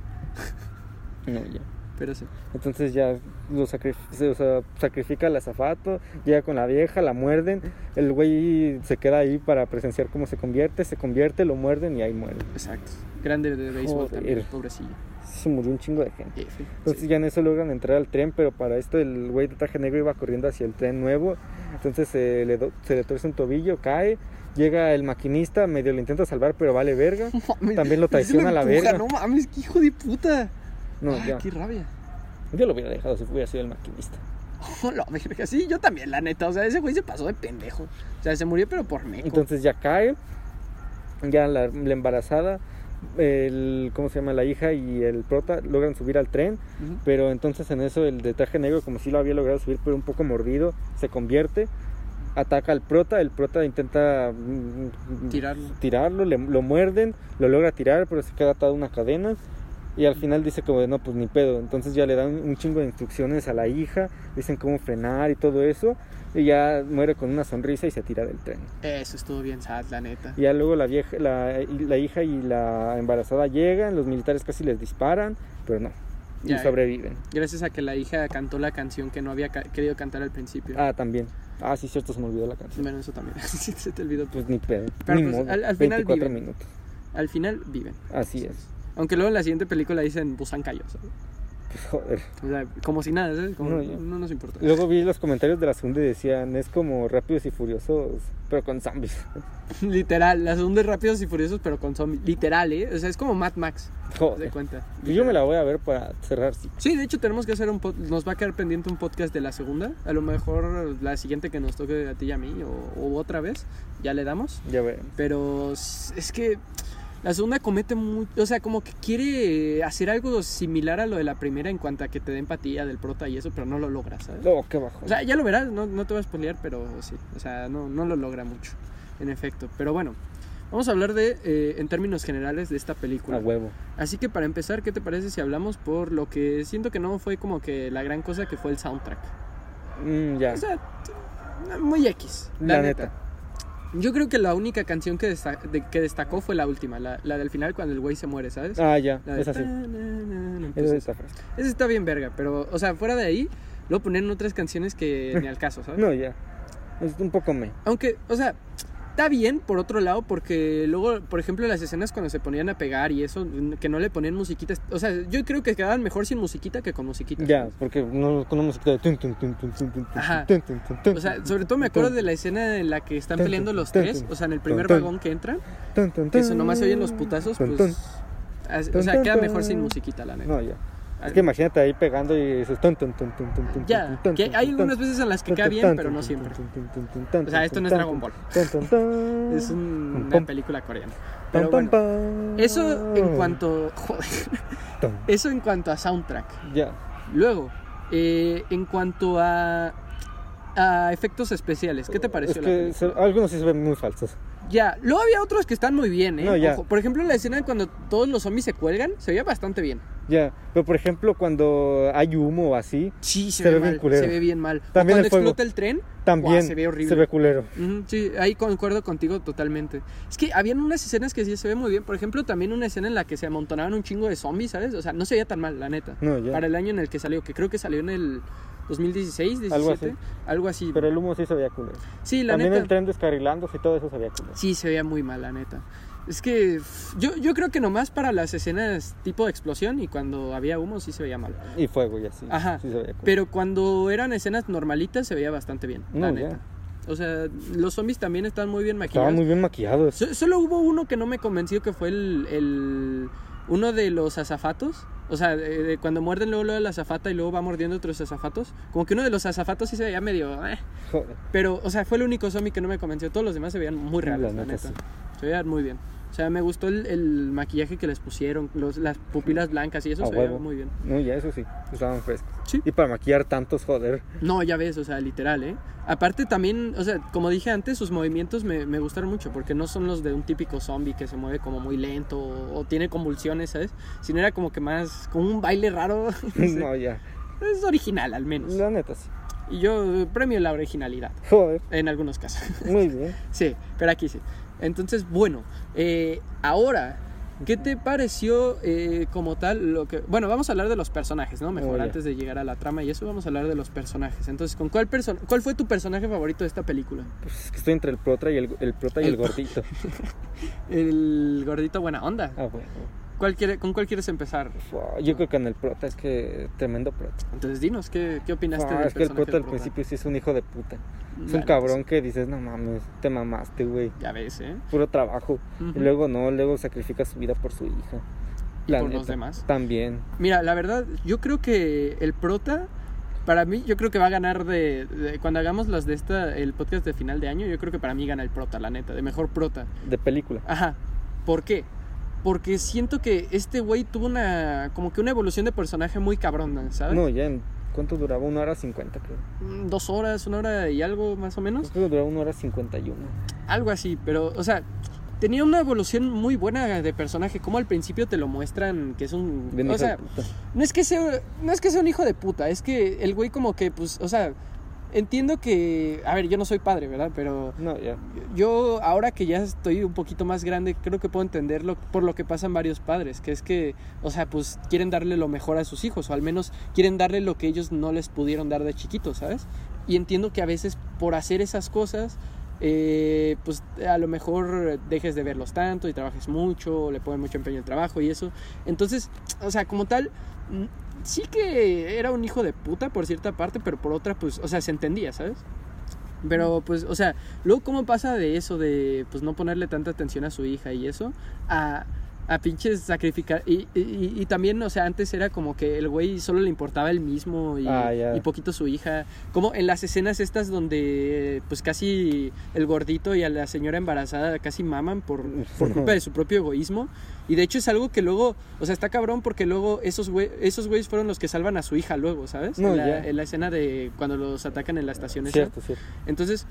No, ya. Pero sí. Entonces ya lo sacrif- se- o sea, sacrifica al azafato, llega con la vieja, la muerden, el güey se queda ahí para presenciar cómo se convierte, se convierte, lo muerden y ahí muere. Exacto. Grande de béisbol también, pobrecillo. Se murió un chingo de gente. F. Entonces Sí. ya en eso logran entrar al tren, pero para esto el güey de traje negro iba corriendo hacia el tren nuevo, entonces se le, do- se le torce un tobillo, cae, llega el maquinista, medio lo intenta salvar, pero vale verga. [laughs] Mames, También lo traiciona a la empuja, verga. No mames, qué hijo de puta. No, Ay, ya. qué rabia. Yo lo hubiera dejado si hubiera sido el maquinista. [laughs] La verga, sí, yo también, la neta. O sea, ese güey se pasó de pendejo. O sea, se murió, pero por meco. Entonces ya cae, ya la, la embarazada, el, ¿cómo se llama? La hija y el prota logran subir al tren, pero entonces en eso el de traje negro, como si lo había logrado subir, pero un poco mordido, se convierte, ataca al prota, el prota intenta mm, Tirarlo. tirarlo, le- lo muerden, lo logra tirar, pero se queda atado a una cadena. Y al final dice como de no, pues ni pedo. Entonces ya le dan un chingo de instrucciones a la hija, dicen cómo frenar y todo eso. Y ya muere con una sonrisa y se tira del tren. Eso estuvo bien sad, la neta. Y ya luego la vieja, la, la hija y la embarazada llegan, los militares casi les disparan, pero no, y Ya, sobreviven. Gracias a que la hija cantó la canción que no había ca- querido cantar al principio. Ah, también. Ah, sí, cierto, se me olvidó la canción. Bueno, eso también. [laughs] Se te olvidó. Pues ni pedo. Pero ni pues, modo. al- al final 24 viven. minutos. Al final viven. Así es. Aunque luego en la siguiente película dicen Busan cayó. ¿sabes? pues joder. O sea, como si nada, ¿sabes? Como, No, no, nos importa. Luego vi los comentarios de la segunda y decían, es como Rápidos y Furiosos, pero con zombies. [laughs] Literal, la segunda es Rápidos y Furiosos, pero con zombies. Literal, ¿eh? O sea, es como Mad Max, ¿te das Joder. cuenta? Y yo me la voy a ver para cerrar. sí. Sí, de hecho tenemos que hacer un pod- nos va a quedar pendiente un podcast de la segunda. A lo mejor la siguiente que nos toque a ti y a mí o, o otra vez, ya le damos. Ya veremos. Pero es que la segunda comete mucho, o sea, como que quiere hacer algo similar a lo de la primera en cuanto a que te dé empatía del prota y eso, pero no lo logra, ¿sabes? No, qué bajo. O sea, ya lo verás, no, no te voy a spoilear, pero sí, o sea, no, no lo logra mucho, en efecto. Pero bueno, vamos a hablar de, eh, en términos generales, de esta película. a huevo. Así que para empezar, ¿qué te parece si hablamos por lo que siento que no fue como que la gran cosa que fue el soundtrack? Mm, ya. O sea, muy X, la, La neta. neta. Yo creo que la única canción que, desta- de- que destacó fue la última, la, la del final cuando el güey se muere, ¿sabes? Ah, ya. La de Es así. na, na, Esa está esa está bien verga, pero, o sea, fuera de ahí, luego ponen otras canciones que ni al caso, ¿sabes? [laughs] No, ya. Es un poco me. Aunque, o sea, está bien por otro lado, porque luego, por ejemplo, las escenas cuando se ponían a pegar y eso, que no le ponían musiquitas, o sea, yo creo que quedaban mejor sin musiquita que con musiquita. Ya, porque no con una música de tun, tun, tun, Ajá. O sea, sobre todo me acuerdo de la escena en la que están peleando los tres, o sea, en el primer vagón que entran, que eso nomás se oyen los putazos, pues... O sea, queda mejor sin musiquita, la neta. No, ya. Es que imagínate ahí pegando y dices tun, tun, tun, Ya, que hay algunas veces en las que tun, bien, pero no siempre. O sea, esto no es Dragon Ball. Es un- una película coreana. Pero bueno, eso en cuanto... Joder. Eso en cuanto a soundtrack. Ya. Luego, eh, en cuanto a, a efectos especiales, ¿qué te pareció Es que algunos sí se ven muy falsos. Ya, luego había otros que están muy bien, ¿eh? No, ya. Ojo, por ejemplo, la escena cuando todos los zombies se cuelgan, se veía bastante bien. Ya. Pero por ejemplo, cuando hay humo o así, Sí, Se se, ve, ve bien mal, culero. se ve bien mal. O También cuando el fuego. explota el tren, también Guau, se ve horrible. culero. ujú, sí, ahí concuerdo contigo totalmente. Es que habían unas escenas que sí se ve muy bien. Por ejemplo, también una escena en la que se amontonaban un chingo de zombies, ¿sabes? O sea, no se veía tan mal, la neta. No, ya. Para el año en el que salió, que creo que salió en el 2016, 17, Algo así. algo así. Pero el humo sí se veía culero. sí, la También neta. el tren descarrilándose y todo eso se veía culero. Sí, se veía muy mal, la neta. Es que yo, yo creo que nomás para las escenas tipo de explosión y cuando había humo sí se veía mal. Y fuego y así. Ajá. Sí se veía culero. Pero cuando eran escenas normalitas se veía bastante bien, la No, neta. ya. O sea, los zombies también están muy bien maquillados. Estaban muy bien maquillados. So- solo hubo uno que no me convenció que fue el, el- uno de los azafatos. O sea, de- de cuando muerden luego, luego la azafata y luego va mordiendo otros azafatos. Como que uno de los azafatos sí se veía medio... eh. Pero, o sea, fue el único zombie que no me convenció. Todos los demás se veían muy reales, la, La neta, neta. sí. Se veían muy bien. O sea, me gustó el, el maquillaje que les pusieron, los, las pupilas blancas y eso se veía muy bien. No, ya eso sí. Estaban frescos. Sí. Y para maquillar tantos, joder. No, ya ves, o sea, literal, ¿eh? Aparte también, o sea, como dije antes, sus movimientos me, me gustaron mucho porque no son los de un típico zombie que se mueve como muy lento o, o tiene convulsiones, ¿sabes? Sino era como que más, como un baile raro. [laughs] [laughs] no sé. No, ya. Es original, al menos. La neta sí. Y yo eh, premio la originalidad, Joder. en algunos casos. Muy bien. [laughs] sí, pero aquí sí. Entonces, bueno, eh, ahora, ¿qué te pareció eh, como tal lo que... Bueno, vamos a hablar de los personajes, ¿no? Mejor Oh, antes de llegar a la trama y eso, vamos a hablar de los personajes. Entonces, ¿con cuál, perso- cuál fue tu personaje favorito de esta película? Pues es que estoy entre el prota y el, el prota y el El- gordito. [laughs] El gordito buena onda. Ah, bueno. ¿Cuál quiere- ¿Con cuál quieres empezar? Yo creo que en el prota es que tremendo prota. Entonces, dinos, ¿qué, qué opinaste del es que el prota del al principio sí es un hijo de puta. Es un cabrón que dices, no mames, te mamaste, güey. Ya ves, ¿eh? Puro trabajo. Y luego no, luego sacrifica su vida por su hija. Y por los demás. También. Mira, la verdad, yo creo que el prota, para mí, yo creo que va a ganar de, de- Cuando hagamos las de esta, el podcast de final de año, yo creo que para mí gana el prota, la neta, de mejor prota. De película. Ajá. ¿Por qué? Porque siento que este güey tuvo una. como que una evolución de personaje muy cabrona, ¿sabes? No, ya en. ¿Cuánto duraba? Una hora cincuenta, creo. Mm, Dos horas, una hora y algo más o menos. Creo que duraba una hora cincuenta y uno. Algo así, pero, o sea, tenía una evolución muy buena de personaje. Como al principio te lo muestran que es un. Bien o sea, no es que sea. No es que sea un hijo de puta, es que el güey como que, pues, o sea. Entiendo que. A ver, yo no soy padre, ¿verdad? Pero. No. Yo, ahora que ya estoy un poquito más grande, creo que puedo entenderlo por lo que pasan varios padres, que es que, o sea, pues quieren darle lo mejor a sus hijos, o al menos quieren darle lo que ellos no les pudieron dar de chiquitos, ¿sabes? Y entiendo que a veces por hacer esas cosas, eh, pues a lo mejor dejes de verlos tanto y trabajes mucho, o le ponen mucho empeño al trabajo y eso. Entonces, o sea, como tal, sí que era un hijo de puta por cierta parte, pero por otra, pues, o sea, se entendía, ¿sabes? Pero pues, o sea, luego cómo pasa de eso, de pues no ponerle tanta atención a su hija y eso, a, a pinches sacrificar. Y, y, y también, o sea, antes era como que el güey solo le importaba él mismo y, Ah, y poquito su hija. Como en las escenas estas donde pues casi el gordito y a la señora embarazada casi maman por, por [laughs] culpa de su propio egoísmo. Y de hecho es algo que luego, o sea, está cabrón porque luego esos güey, esos güeyes fueron los que salvan a su hija luego, ¿sabes? No, en, la, en la escena de cuando los atacan en la estación esa. Cierto, cierto. Entonces,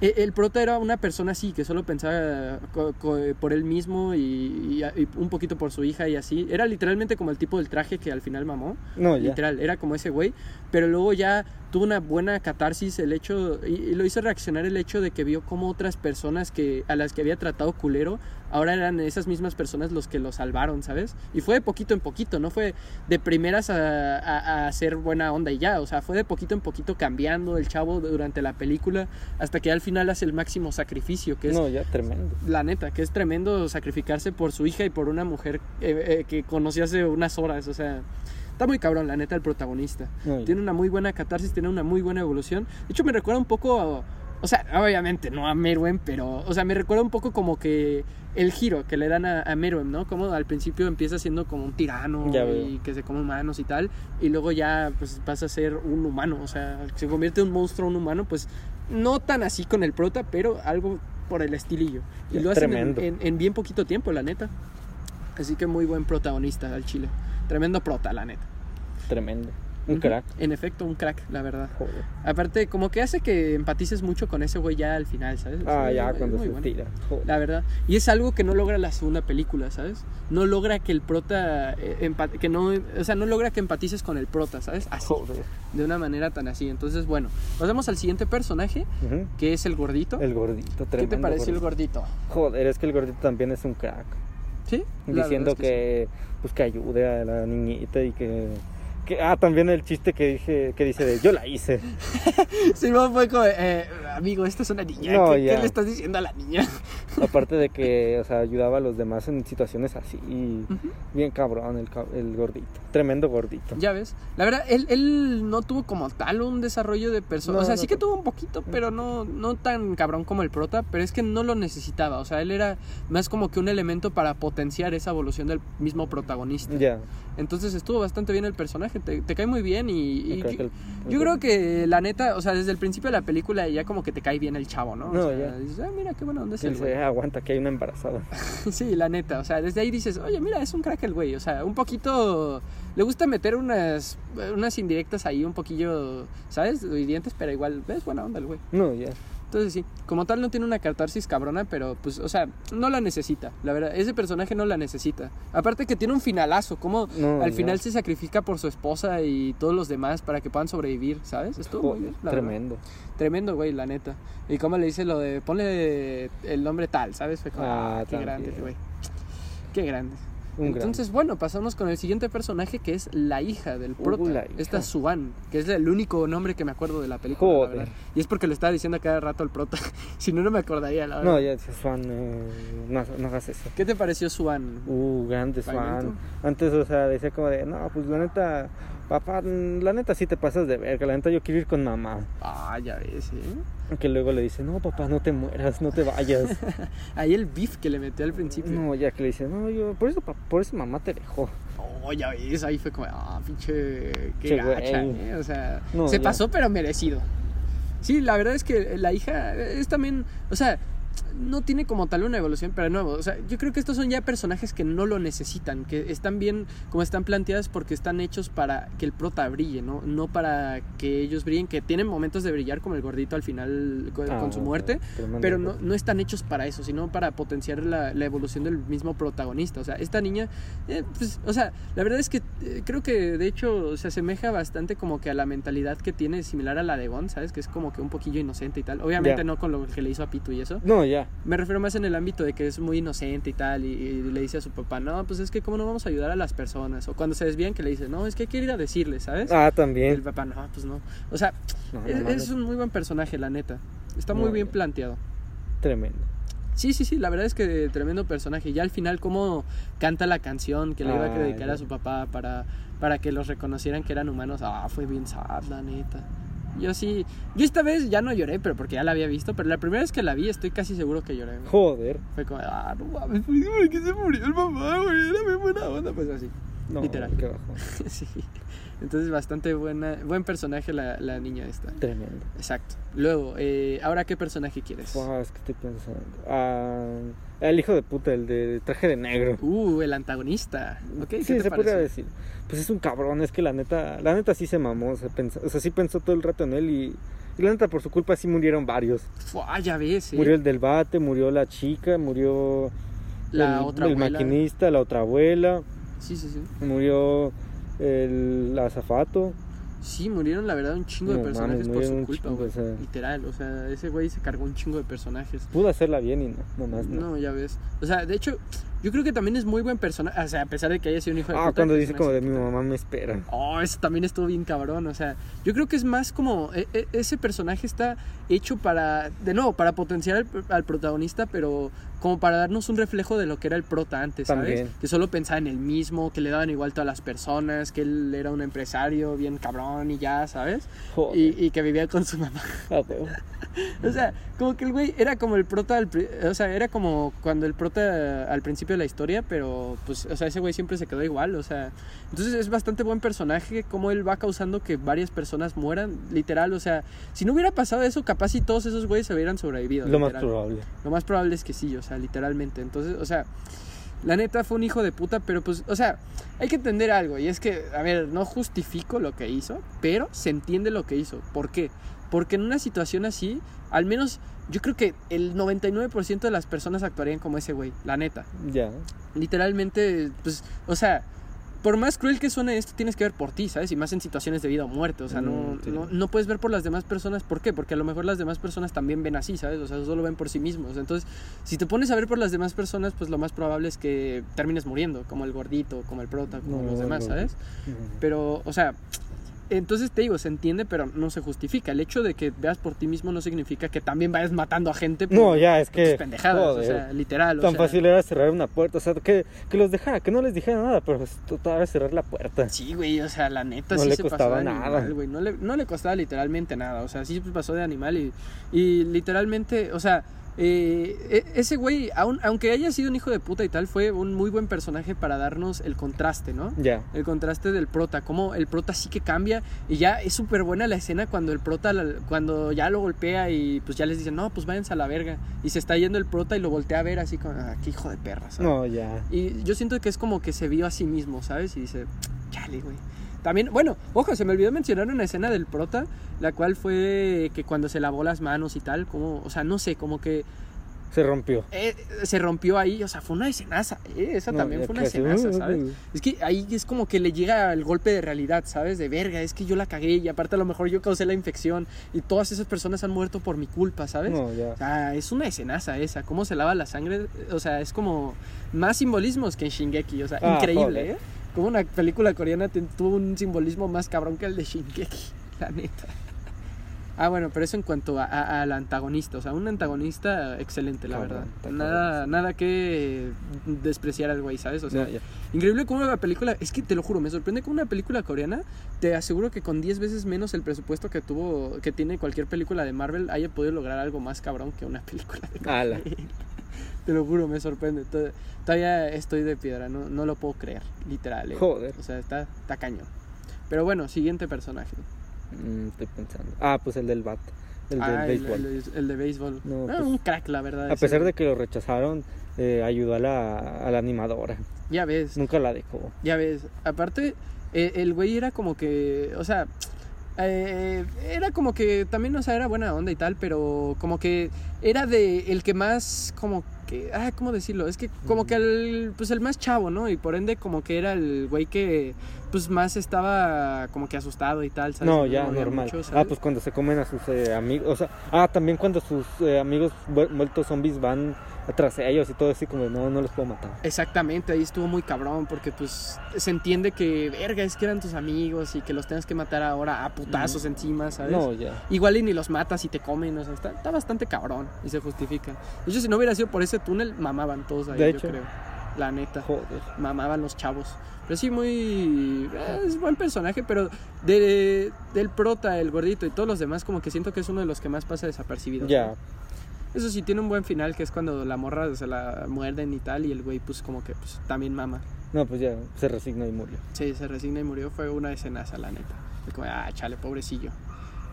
e- el prota era una persona así, que solo pensaba co- co- por él mismo y, y- y un poquito por su hija y así. Era literalmente como el tipo del traje que al final mamó. No, ya. Literal, era como ese güey. Pero luego ya tuvo una buena catarsis el hecho, y, y lo hizo reaccionar el hecho de que vio como otras personas que a las que había tratado culero, ahora eran esas mismas personas los que lo salvaron, ¿sabes? Y fue de poquito en poquito, no fue de primeras a, a, a hacer buena onda y ya, o sea, fue de poquito en poquito cambiando el chavo durante la película hasta que al final hace el máximo sacrificio, que es No, ya, tremendo. la neta, que es tremendo sacrificarse por su hija y por una mujer eh, eh, que conoció hace unas horas. O sea, está muy cabrón, la neta, el protagonista. Ya. Tiene una muy buena catarsis, tiene una muy buena evolución. De hecho, me recuerda un poco, o sea, obviamente no a Meruem, pero, o sea, me recuerda un poco como que el giro que le dan a, a Meruem, ¿no? Como al principio empieza siendo como un tirano y que se come humanos y tal, y luego ya pues pasa a ser un humano, o sea, se convierte en un monstruo, un humano, pues no tan así con el prota, pero algo por el estilillo. Y Es lo hacen en, en- en bien poquito tiempo, la neta. Así que muy buen protagonista al Chile. Tremendo prota, la neta. Tremendo. Un crack. En efecto, un crack, la verdad. Joder. Aparte, como que hace que empatices mucho con ese güey ya al final, ¿sabes? Ah, ya, es cuando se bueno. tira. Joder. La verdad. Y es algo que no logra la segunda película, ¿sabes? No logra que el prota. eh, que no, o sea, no logra que empatices con el prota, ¿sabes? Así. Joder. De una manera tan así. Entonces, bueno, pasamos al siguiente personaje, que es el gordito. El gordito, ¿Qué tremendo. te pareció el gordito? Joder, es que el gordito también es un crack. Diciendo que, pues que ayude a la niñita y que, que ah también el chiste que dije que dice de yo la hice. [laughs] Simón fue como, eh, amigo, esta es una niña. No, ¿Qué, le estás diciendo a la niña? [laughs] aparte de que o sea ayudaba a los demás en situaciones así y bien cabrón el, gordito tremendo gordito Ya ves, la verdad, él, él no tuvo como tal un desarrollo de persona. No, o sea, no sí que tuvo. tuvo un poquito, pero no, no tan cabrón como el prota, pero es que no lo necesitaba. O sea, él era más como que un elemento para potenciar esa evolución del mismo protagonista. ya Entonces estuvo bastante bien el personaje, te, te cae muy bien y... y yo- que el- el yo creo que la neta, o sea, desde el principio de la película ya como que te cae bien el chavo, ¿no? O No, sea, ya. dices, ah, mira qué buena onda es Él el güey. dice, "Ah, aguanta que hay una embarazada [laughs] Sí, la neta, o sea, desde ahí dices, oye, mira, es un crack el güey, o sea, un poquito, le gusta meter unas, unas indirectas ahí, un poquillo, ¿sabes? Hirientes, pero igual, es buena onda el güey. no ya Entonces sí, como tal no tiene una catarsis cabrona, pero pues, o sea, no la necesita, la verdad, ese personaje no la necesita. Aparte que tiene un finalazo, como No, al final se sacrifica por su esposa y todos los demás para que puedan sobrevivir, ¿sabes? Estuvo muy Joder, bien, la verdad. tremendo Tremendo, güey, la neta. Y como le dice lo de, ponle el nombre tal, ¿sabes? Fue como, Ah, ah, qué grande, güey. Qué grande. Un gran Entonces, bueno, pasamos con el siguiente personaje que es la hija del Uh, prota. la hija. Esta Suan, que es el único nombre que me acuerdo de la película. la Joder. Y es porque le estaba diciendo a cada rato al prota. [laughs] si no, no me acordaría, la verdad. no ya Swan eh, no, no hagas eso ¿Qué te pareció Suan? Uh, grande. Swan. Antes, o sea, decía como de, no, pues la neta, papá, la neta sí te pasas de verga, la neta yo quiero ir con mamá. Ah, ya ves, ¿eh? Que luego le dice, no, papá, no te mueras, no te vayas. [laughs] Ahí el beef que le metió al principio. no, ya que le dice, no, yo, por eso, por eso mamá te dejó. Oh, ya ves, ahí fue como, ah, pinche, qué Che, gacha, güey. ¿eh? O sea, No, se ya. pasó, pero merecido. Sí, la verdad es que la hija es también, o sea, no tiene como tal una evolución, pero de nuevo, o sea, yo creo que estos son ya personajes que no lo necesitan, que están bien como están planteadas porque están hechos para que el prota brille, ¿no? No para que ellos brillen, que tienen momentos de brillar como el gordito al final con, con su Ah, muerte, tremendo. pero no, no están hechos para eso, sino para potenciar la, la evolución del mismo protagonista. O sea, esta niña, eh, pues, o sea, la verdad es que eh, creo que de hecho se asemeja bastante como que a la mentalidad que tiene similar a la de Gon, ¿sabes? Que es como que un poquillo inocente y tal. Obviamente no con lo que le hizo a Pitu y eso. No, ya. Me refiero más en el ámbito de que es muy inocente y tal, y, y le dice a su papá, no, pues es que cómo no vamos a ayudar a las personas. O cuando se desvían que le dice, no, es que hay que ir a decirles, ¿sabes? Ah, Y el también. papá, no, pues no. O sea, No, no es, un muy buen personaje, la neta. Está muy bien planteado. Tremendo. Sí, sí, sí, la verdad es que tremendo personaje. Ya al final, cómo canta la canción que le iba a Ay, dedicar a su papá para, para que los reconocieran que eran humanos. Ah, fue bien sad, la neta. Yo sí, yo esta vez ya no lloré, pero porque ya la había visto, pero la primera vez que la vi estoy casi seguro que lloré. güey. Joder. Fue como, ah, no mames, ¿por qué se murió el papá, güey? Era muy buena onda, pues así. No, Literal. qué bajón. [laughs] sí. Entonces, bastante buena, buen personaje la, la niña esta. Tremendo. Exacto. Luego, eh, ¿ahora qué personaje quieres? Fua, es que estoy pensando. Ah, el hijo de puta, el de traje de negro. Uh, el antagonista. Ok, ¿qué sí, te se podría decir. Pues es un cabrón, es que la neta, la neta sí se mamó, o sea, pensó, o sea, sí pensó todo el rato en él y, y la neta por su culpa sí murieron varios. Fua, ya ves, ¿eh? Murió el del bate, murió la chica, murió la el, otra el abuela. maquinista, la otra abuela, Sí, sí, sí. murió el azafato. Sí, murieron la verdad un chingo de personajes mames, por su culpa, chingo, güey. o sea. Literal, o sea, ese güey se cargó un chingo de personajes. Pudo hacerla bien y no, nomás no. No, ya ves. O sea, de hecho, yo creo que también es muy buen personaje. O sea, a pesar de que haya sido un hijo de Ah, puta, cuando dice como de mi mamá me espera. Oh, eso también estuvo bien cabrón. O sea, yo creo que es más como. e- e- ese personaje está hecho para. De nuevo, para potenciar al, al protagonista, pero como para darnos un reflejo de lo que era el prota antes, ¿sabes? También. Que solo pensaba en él mismo, que le daban igual todas las personas, que él era un empresario bien cabrón y ya, ¿sabes? Y, y que vivía con su mamá. [laughs] Ah. O sea, como que el güey era como el prota, al o sea, era como cuando el prota al principio de la historia, pero pues, o sea, ese güey siempre se quedó igual, o sea, entonces es bastante buen personaje, como él va causando que varias personas mueran, literal, o sea, si no hubiera pasado eso, capaz si todos esos güeyes se hubieran sobrevivido. Lo más probable. Lo más probable es que sí, o sea, literalmente. Entonces, o sea, la neta fue un hijo de puta, pero pues, o sea, hay que entender algo. Y es que, a ver, no justifico lo que hizo, pero se entiende lo que hizo. ¿Por qué? Porque en una situación así, al menos yo creo que el 99% de las personas actuarían como ese güey, la neta. Ya. Literalmente, pues, o sea, por más cruel que suene esto, tienes que ver por ti, ¿sabes? Y más en situaciones de vida o muerte. O sea, no, Mm, sí. no, no puedes ver por las demás personas. ¿Por qué? Porque a lo mejor las demás personas también ven así, ¿sabes? O sea, solo ven por sí mismos. Entonces, si te pones a ver por las demás personas, pues lo más probable es que termines muriendo, como el gordito, como el prota, como No, los demás. ¿sabes? Pero, o sea, entonces te digo, se entiende, pero no se justifica. El hecho de que veas por ti mismo no significa que también vayas matando a gente por, No, ya, es por tus que. pendejadas. joder. O sea, literal. o Tan sea, fácil era cerrar una puerta, o sea, que, que los dejara, que no les dijera nada, pero pues, total era cerrar la puerta. Sí, güey, o sea, la neta No sí le se pasó costaba de nada. animal, güey. No le, no le costaba literalmente nada, o sea, sí se pasó de animal y, y literalmente, o sea, eh, e- ese güey, aun- aunque haya sido un hijo de puta y tal, fue un muy buen personaje para darnos el contraste, ¿no? Ya. El contraste del prota, como el prota sí que cambia y ya es súper buena la escena cuando el prota, la- cuando ya lo golpea y pues ya les dicen, no, pues váyanse a la verga. Y se está yendo el prota y lo voltea a ver así como, ah, qué hijo de perra, ¿sabes? No, ya. Y yo siento que es como que se vio a sí mismo, ¿sabes? Y dice, chale, güey. También, bueno, ojo, se me olvidó mencionar una escena del prota, la cual fue que cuando se lavó las manos y tal, como, o sea, no sé, como que Se rompió. eh, se rompió ahí, o sea, fue una escenaza, eh, esa No, también fue una escenaza, ¿sabes? Es que ahí es como que le llega el golpe de realidad, ¿sabes? De verga, es que yo la cagué y aparte a lo mejor yo causé la infección y todas esas personas han muerto por mi culpa, ¿sabes? No, ya. O sea, es una escenaza esa, cómo se lava la sangre, o sea, es como más simbolismos que en Shingeki, o sea, Ah, increíble, joder. ¿eh? Como una película coreana tuvo un simbolismo más cabrón que el de Shingeki, [laughs] la neta. Ah, bueno, pero eso en cuanto a- a- al antagonista, o sea, un antagonista excelente, la Cabrón, verdad. Nada, nada que despreciar al güey, ¿sabes? O sea. Increíble cómo la película, es que te lo juro, me sorprende cómo una película coreana, te aseguro que con 10 veces menos el presupuesto que tuvo, que tiene cualquier película de Marvel, haya podido lograr algo más cabrón que una película de. Marvel. [laughs] Te lo juro, me sorprende. To- Todavía estoy de piedra, no, no lo puedo creer, literal. eh. Joder. O sea, está, está cañón. Pero bueno, siguiente personaje. Mm, estoy pensando. Ah, pues el del bat. El del Ah, béisbol. el- el de béisbol. No, Ah, pues, un crack, la verdad. A pesar de que lo rechazaron, eh, ayudó a la, a la animadora. Ya ves. Nunca la dejó. Ya ves, aparte, eh, el güey era como que, o sea, eh, era como que también, o sea, era buena onda y tal, pero como que era de el que más, como, que, ah, ¿cómo decirlo? Es que como que el, pues el más chavo, ¿no? Y por ende como que era el güey que, pues más estaba como que asustado y tal, ¿sabes? No, ya, normal. mucho, ah, pues cuando se comen a sus eh, amigos. O sea, ah, también cuando sus eh, amigos vueltos zombies van atrás de ellos y todo así, como no, no los puedo matar. Exactamente, ahí estuvo muy cabrón porque pues se entiende que, verga, es que eran tus amigos y que los tengas que matar ahora a putazos encima, ¿sabes? No, ya. Igual y ni los matas y te comen, o sea, está, está bastante cabrón y se justifica. De hecho, si no hubiera sido por ese túnel, mamaban todos ahí, De yo creo. La neta. Joder. mamaban los chavos. Pero sí, muy. eh, Es buen personaje, pero de, del prota, el gordito y todos los demás, como que siento que es uno de los que más pasa desapercibido. Ya. Eso sí, tiene un buen final, que es cuando la morra se la muerden y tal, y el güey, pues como que pues, también mama. No, pues ya se resignó y murió. Sí, se resigna y murió. Fue una escenaza, la neta. Fue como, ah, chale, pobrecillo.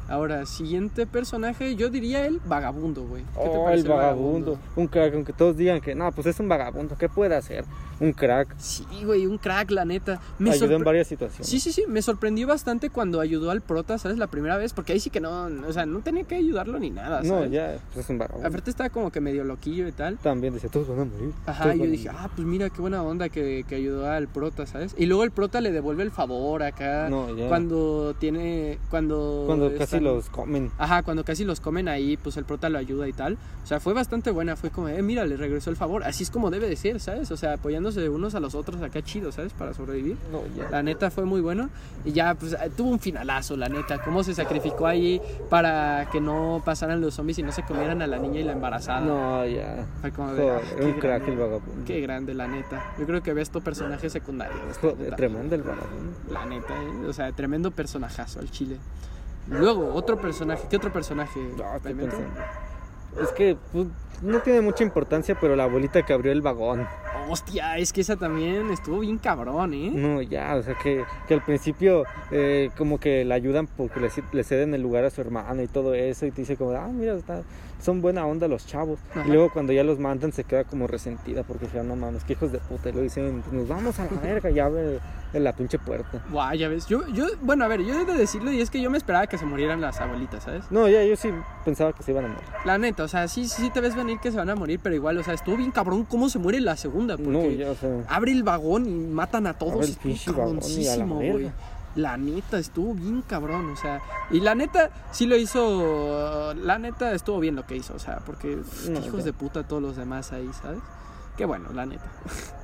Ahora, siguiente personaje, yo diría el vagabundo, güey. ¿Qué te Oh, parece el vagabundo. Un crack, aunque todos digan que no, pues es un vagabundo. ¿Qué puede hacer? Un crack. Sí, güey, un crack, la neta. Me Ayudó en varias situaciones. Sí, sí, sí, me sorprendió bastante cuando ayudó al prota, ¿sabes? La primera vez, porque ahí sí que no, o sea, no tenía que ayudarlo ni nada, No, ¿sabes? ya, pues es un vagabundo. Aparte estaba como que medio loquillo y tal. También decía, todos van a morir. Ajá, y yo dije, morir". ah, pues mira, qué buena onda que, que ayudó al prota, ¿sabes? Y luego el prota le devuelve el favor acá. No, ya. Cuando tiene, cuando... Cuando casi los comen. Ajá, cuando casi los comen ahí, pues el prota lo ayuda y tal. O sea, fue bastante buena, fue como, eh, mira, le regresó el favor. Así es como debe de ser, ¿sabes? O sea, apoyándose unos a los otros acá chido, ¿sabes? Para sobrevivir. No, ya. La neta fue muy bueno. Y ya, pues eh, tuvo un finalazo, la neta. Cómo se sacrificó ahí para que no pasaran los zombies y no se comieran a la niña y la embarazada. No, ya. Fue como de, ah, Joder, qué un crack grande, el vagabundo. Qué grande, la neta. Yo creo que ves tu personaje secundario. Joder, tremendo el vagabundo. La neta, ¿eh? O sea, tremendo personajazo al chile. Luego, otro personaje. ¿Qué otro personaje? No, estoy. Es que pues, no tiene mucha importancia, pero la abuelita que abrió el vagón. Hostia, es que esa también estuvo bien cabrón, ¿eh? No, ya, o sea que, que al principio eh, como que la ayudan porque le, le ceden el lugar a su hermana y todo eso y te dice como, ah, mira, está- son buena onda los chavos. Ajá. Y luego cuando ya los mandan se queda como resentida porque "Ah, no mames, que hijos de puta. Y lo dicen, nos vamos a la verga y abre en la pinche puerta. Guau, ya ves. Yo, yo, bueno, a ver, yo he de decirlo y es que yo me esperaba que se murieran las abuelitas, ¿sabes? No, ya, yo sí pensaba que se iban a morir. La neta, o sea, sí, sí te ves venir que se van a morir, pero igual, o sea, estuvo bien cabrón cómo se muere la segunda. Porque No, ya, o sea, abre el vagón y matan a todos. Abre el pinche vagón y a la cabroncísimo, güey. verga. La neta, estuvo bien cabrón, o sea. Y la neta, sí lo hizo. La neta, estuvo bien lo que hizo, o sea, porque pff, No, hijos de puta todos los demás ahí, ¿sabes? Qué bueno, la neta. [laughs]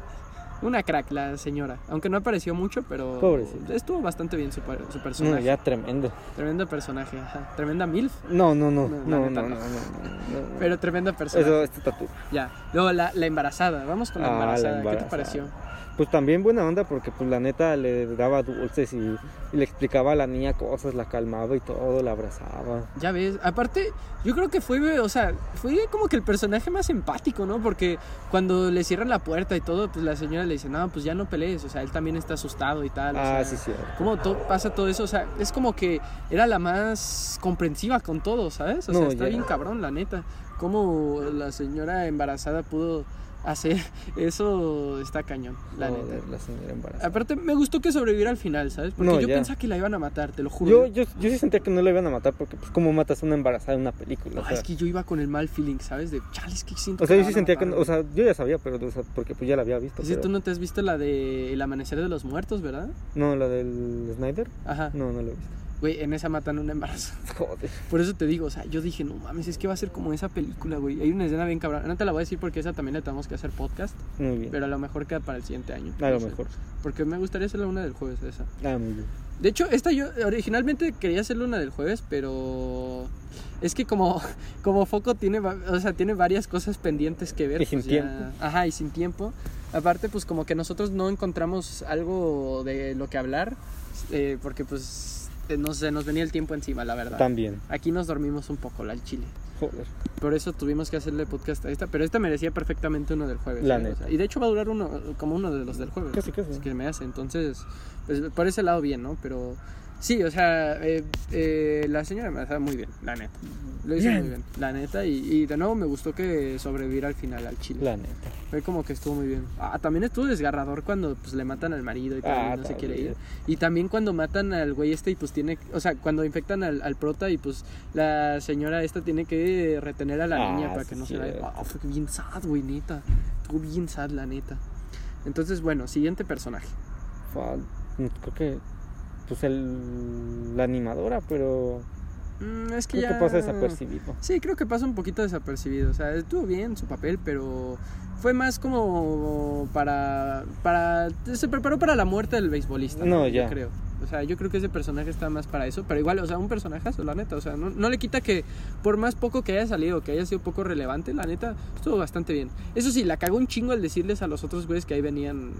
Una crack la señora, aunque no apareció mucho, pero Pobrecita. estuvo bastante bien su, su no, personaje. ya tremendo. Tremendo personaje, ajá. Tremenda MILF, No, no, no, No, no, no, neta no, no, no. no, no, no. pero tremenda personaje. Eso, este tatu. Ya. Luego la, la embarazada, vamos con la Ah, la embarazada. ¿Qué te embarazada. pareció? Pues también buena onda porque pues la neta le daba dulces y, y le explicaba a la niña cosas, la calmaba y todo, la abrazaba. Ya ves, aparte, yo creo que fue, o sea, fue como que el personaje más empático, ¿no? Porque cuando le cierran la puerta y todo, pues la señora le dice, no, pues ya no pelees, o sea, él también está asustado y tal. o Ah, sea, sí, sí. ¿Cómo to- pasa todo eso? O sea, es como que era la más comprensiva con todo, ¿sabes? O sea, No, está ya. bien cabrón, la neta. Cómo la señora embarazada pudo hacer [laughs] eso, está cañón, la Joder, neta. la señora embarazada. Aparte, me gustó que sobreviviera al final, ¿sabes? Porque No, yo ya. pensaba que la iban a matar, te lo juro. Yo, yo, yo sí sentía que no la iban a matar porque pues cómo matas a una embarazada en una película. No, o sea, es que yo iba con el mal feeling, ¿sabes? De, chales, que siento o sea, que yo sí sentía que, no- o güey". sea, yo ya sabía, pero o sea, porque pues ya la había visto. Pero- tú no te has visto la de El Amanecer de los Muertos, ¿verdad? No, la del Snyder. Ajá. No, no la he visto. Güey, en esa matan un embarazo. [laughs] Joder. Por eso te digo, o sea, yo dije, no mames, es que va a ser como esa película, güey. Hay una escena bien cabrón. No te la voy a decir porque esa también la tenemos que hacer podcast, Muy bien. pero a lo mejor queda para el siguiente año. a lo mejor. Porque me gustaría hacerla una del jueves, esa. Ah, muy bien. De hecho, esta yo originalmente quería hacerla una del jueves, pero es que como, [laughs] como Foco tiene, o sea, tiene varias cosas pendientes que ver. Y sin pues ya- tiempo. Ajá, y sin tiempo. Aparte, pues como que nosotros no encontramos algo de lo que hablar, eh, porque pues eh, no sé, nos venía el tiempo encima, la verdad. También. Aquí nos dormimos un poco, la al chile. Joder. Por eso tuvimos que hacerle podcast a esta, pero esta merecía perfectamente uno del jueves. La ¿eh? O neta. sea, y de hecho va a durar uno como uno de los del jueves. Casi, casi. Es que me hace, entonces, pues por ese lado bien, ¿no? Pero Sí, o sea, eh, eh, la señora me muy bien, la neta. Lo hizo Bien. muy bien, la neta. Y, y de nuevo me gustó que sobreviviera al final al chile. La neta. Fue como que estuvo muy bien. Ah, también estuvo desgarrador cuando pues le matan al marido y Ah, no se quiere ir. Y también cuando matan al güey este y pues tiene, o sea, cuando infectan al, al prota y pues la señora esta tiene que retener a la Ah, niña para que no se vaya. cierto. Ah, fue bien sad, güey, neta. Estuvo bien sad, la neta. Entonces, bueno, siguiente personaje. Fue- creo que. Pues el. La animadora, pero. Mm, es que Creo ya... que pasa desapercibido. Sí, creo que pasa un poquito desapercibido. O sea, estuvo bien su papel, pero fue más como para. para se preparó para la muerte del beisbolista. No, Yo ya. creo. O sea, yo creo que ese personaje está más para eso. Pero igual, o sea, un personajazo, la neta. O sea, no, no le quita que por más poco que haya salido, que haya sido poco relevante, la neta, estuvo bastante bien. Eso sí, la cagó un chingo al decirles a los otros güeyes que ahí venían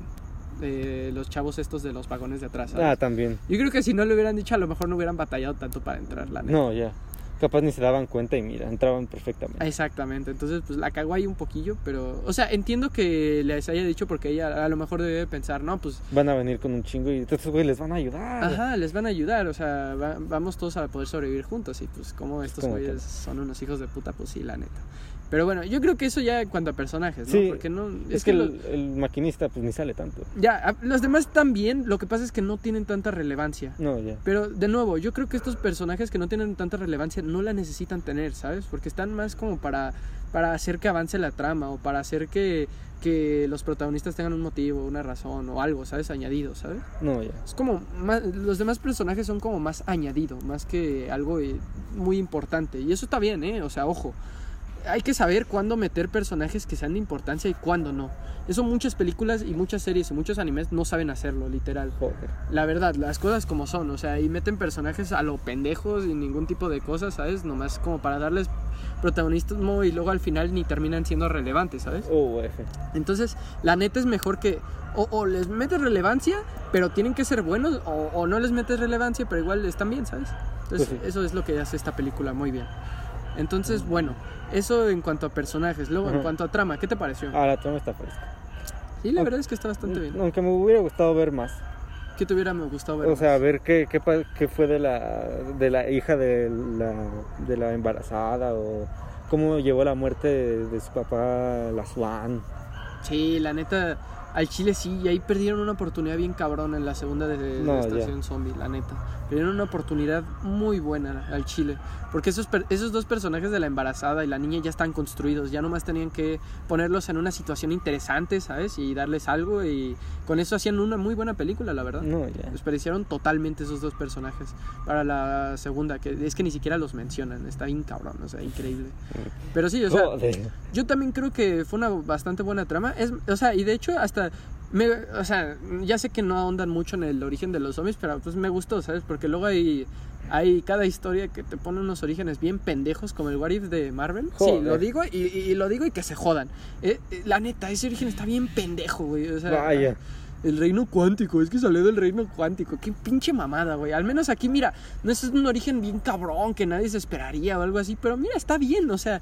eh, los chavos estos de los vagones de atrás. ¿sabes? Ah, también. Yo creo que si no le hubieran dicho, a lo mejor no hubieran batallado tanto para entrar, la neta. No, ya. Capaz ni se daban cuenta y mira, entraban perfectamente. Exactamente, entonces pues la cagó ahí un poquillo, pero, o sea, entiendo que les haya dicho porque ella a lo mejor debe pensar, no, pues, Van a venir con un chingo y estos güeyes les van a ayudar. ajá, les van a ayudar, o sea, va- vamos todos a poder sobrevivir juntos y pues como estos Como güeyes son unos hijos de puta, pues sí, la neta. Pero bueno, yo creo que eso ya en cuanto a personajes, ¿no? Sí, porque no, Es, que lo- el, el maquinista pues ni sale tanto. ya, los demás están bien, lo que pasa es que no tienen tanta relevancia. No, ya. Pero de nuevo, yo creo que estos personajes que no tienen tanta relevancia no la necesitan tener, ¿sabes? Porque están más como para, para hacer que avance la trama o para hacer que, que los protagonistas tengan un motivo, una razón o algo, ¿sabes? Añadido, ¿sabes? No, ya. Es como más, los demás personajes son como más añadido, más que algo eh, muy importante. Y eso está bien, ¿eh? O sea, ojo. Hay que saber cuándo meter personajes que sean de importancia y cuándo no. Eso muchas películas y muchas series y muchos animes no saben hacerlo, literal. Joder. La verdad, las cosas como son, o sea, y meten personajes a lo pendejos y ningún tipo de cosas, ¿sabes? Nomás como para darles protagonismo y luego al final ni terminan siendo relevantes, ¿sabes? Oh, F. Entonces, la neta es mejor que o, o les metes relevancia, pero tienen que ser buenos, o, o no les metes relevancia, pero igual están bien, ¿sabes? Entonces, Pues sí. eso es lo que hace esta película muy bien. Entonces, bueno, eso en cuanto a personajes. Luego, en cuanto a trama, ¿qué te pareció? Ah, la trama está fresca. Sí, la verdad es que está bastante bien. Aunque me hubiera gustado ver más. ¿Qué te hubiera gustado ver? O más? sea, ver qué, qué, qué fue de la, de la hija de la, de la embarazada o cómo llevó la muerte de, de su papá, la Swan. Sí, la neta, al Chile sí, y ahí perdieron una oportunidad bien cabrona en la segunda de, de No, Estación Zombie, la neta. Perdieron una oportunidad muy buena al Chile. Porque esos, esos dos personajes de la embarazada y la niña ya están construidos, ya nomás tenían que ponerlos en una situación interesante, ¿sabes? Y darles algo y con eso hacían una muy buena película, la verdad. No, ya. Desperdiciaron totalmente esos dos personajes para la segunda, que es que ni siquiera los mencionan, está bien cabrón, o sea, increíble. Pero sí, o sea, Joder. yo también creo que fue una bastante buena trama. Es, o sea, y de hecho hasta me, o sea, ya sé que no ahondan mucho en el origen de los zombies, pero pues me gustó, ¿sabes? Porque luego hay hay cada historia que te pone unos orígenes bien pendejos como el What If de Marvel. Sí, lo digo y, y- y lo digo y que se jodan. Eh, eh, la neta, ese origen está bien pendejo, güey. O sea, Vaya. El reino cuántico, es que salió del reino cuántico. Qué pinche mamada, güey. Al menos aquí, mira, no es un origen bien cabrón que nadie se esperaría o algo así, pero mira, está bien. O sea,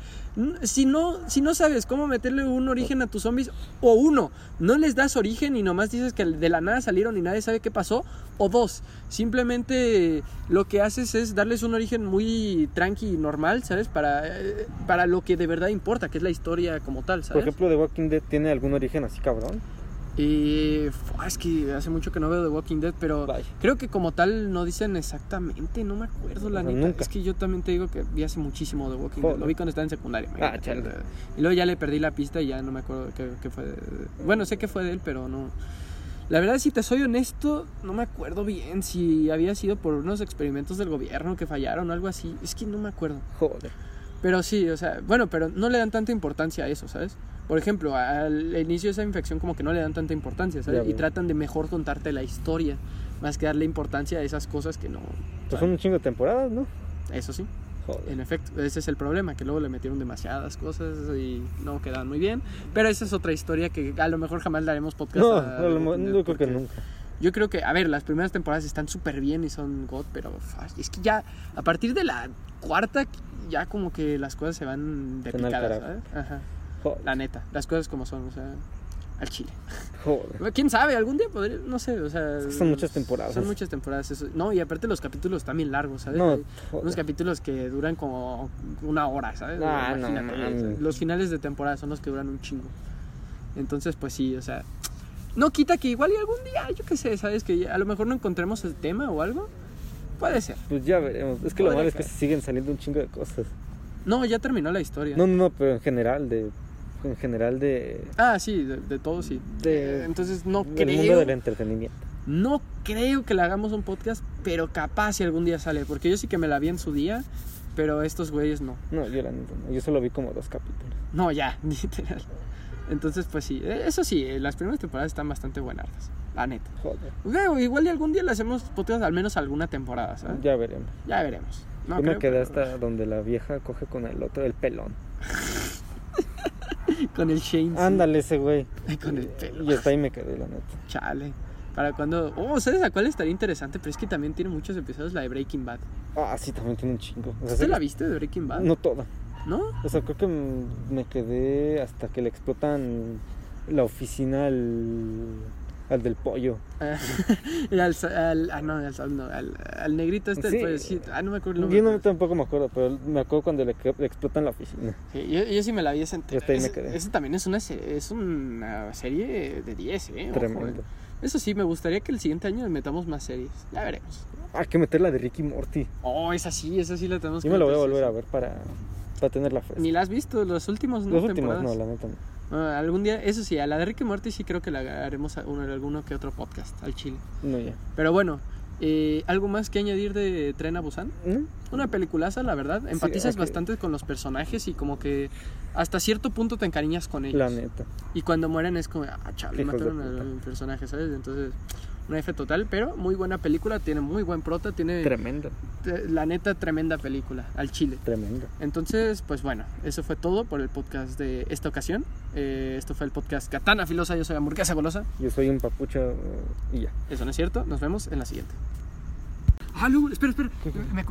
si no, si no sabes cómo meterle un origen a tus zombies, o uno, no les das origen y nomás dices que de la nada salieron y nadie sabe qué pasó, o dos, simplemente lo que haces es darles un origen muy tranqui y normal, ¿sabes? Para, eh, para lo que de verdad importa, que es la historia como tal, Por ¿sabes? ejemplo, The Walking Dead tiene algún origen así cabrón. Y es que hace mucho que no veo The Walking Dead, pero creo que como tal no dicen exactamente, no me acuerdo la neta. nunca. Es que yo también te digo que vi hace muchísimo The Walking Dead. Lo vi cuando estaba en secundaria. Ah. Y luego ya le perdí la pista y ya no me acuerdo qué, qué fue. de- Bueno, sé que fue de él, pero no. La verdad, si te soy honesto, no me acuerdo bien si había sido por unos experimentos del gobierno que fallaron o algo así. Es que no me acuerdo. Joder. Pero sí, o sea, bueno, pero no le dan tanta importancia a eso, ¿sabes? Por ejemplo, al inicio de esa infección como que no le dan tanta importancia, ¿sabes? Ya Y tratan de mejor contarte la historia, más que darle importancia a esas cosas que no... Pues son un chingo de temporadas, ¿no? Eso sí, Joder. en efecto, ese es el problema, que luego le metieron demasiadas cosas y no quedaban muy bien. Pero esa es otra historia que a lo mejor jamás le haremos podcast. No, a- lo creo que nunca. Yo creo que, a ver, las primeras temporadas están súper bien y son God, pero es que ya a partir de la cuarta ya como que las cosas se van de picadas. ¿sabes? Ajá. Joder. La neta, las cosas como son, o sea. al chile. Joder. ¿Quién sabe? Algún día podría, no sé, o sea... Es que son muchas temporadas. Son muchas temporadas. eso- No, y aparte los capítulos bien largos, ¿sabes? No. Unos capítulos que duran como una hora, ¿sabes? Ah, no Imagínate, Los finales de temporada son los que duran un chingo. Entonces, pues sí, o sea... No quita que igual y algún día, yo qué sé, ¿sabes? Que a lo mejor no encontremos el tema o algo. Puede ser. Pues ya veremos. Es que lo malo es que siguen saliendo un chingo de cosas. No, ya terminó la historia. No, no, no, pero en general de... En general de... Ah, sí, de, de todo sí. De- Eh, Entonces no del mundo creo, del entretenimiento. no creo que le hagamos un podcast, pero capaz si algún día sale, porque yo sí que me la vi en su día, pero estos güeyes no. No, yo la no. Yo solo vi como dos capítulos. No, ya, [laughs] literal. Entonces, pues sí, eh, eso sí, eh, las primeras temporadas están bastante buenardas, la neta. Joder. Igual y algún día le hacemos podcast al menos alguna temporada, ¿sabes? Ya, Ya veremos. veremos. No Yo me quedé pero- hasta donde la vieja coge con el otro, el pelón. [laughs] Con el Shane. Ándale ese güey. Con el pelo. Y hasta ahí me quedé, la neta. Chale. Para cuando. Oh, ¿sabes a cuál estaría interesante? Pero es que también tiene muchos episodios la de Breaking Bad. Ah, sí, también tiene un chingo. O sea, ¿Usted la viste de Breaking Bad? No toda. ¿No? O sea, creo que me quedé hasta que le explotan la oficina al, al del pollo. Ah, [laughs] y al, al- ah, no, al, no, al, al negrito este. Sí. pues, sí, ah, no me acuerdo. Yo no tampoco me acuerdo, pero me acuerdo cuando le, explotan la oficina. Sí, yo, yo sí me la vi esa entera. quedé. ese también es una, es una serie de 10, ¿eh? Tremendo. eh. Eso sí, me gustaría que el siguiente año metamos más series. Ya veremos. Hay que meter la de Ricky Morty. Oh, esa sí, esa sí la tenemos Yo que me la voy a volver a ver para, para tenerla fresca. Ni la has visto, los últimos, ¿no? Los últimos no, la neta no. Ah, algún día, eso sí, a la de Ricky Morty sí creo que la haremos a uno, alguno que otro podcast al chile. No, ya. Pero bueno, eh, ¿algo más que añadir de Tren a Busan? ¿No? Una peliculaza, la verdad. Empatizas bastante con los personajes y como que hasta cierto punto te encariñas con ellos. La neta. Y cuando mueren es como, ah, chale, mataron al personaje, ¿sabes? Entonces, una F total, pero muy buena película, tiene muy buen prota, tiene Tremenda. te- la neta tremenda película, al chile. Tremenda. Entonces, pues bueno, eso fue todo por el podcast de esta ocasión. Eh, esto fue el podcast Katana Filosa, yo soy Hamburguesa Golosa. Yo soy un papucho y ya. Eso no es cierto, nos vemos en la siguiente. Ah, espera, espera. Me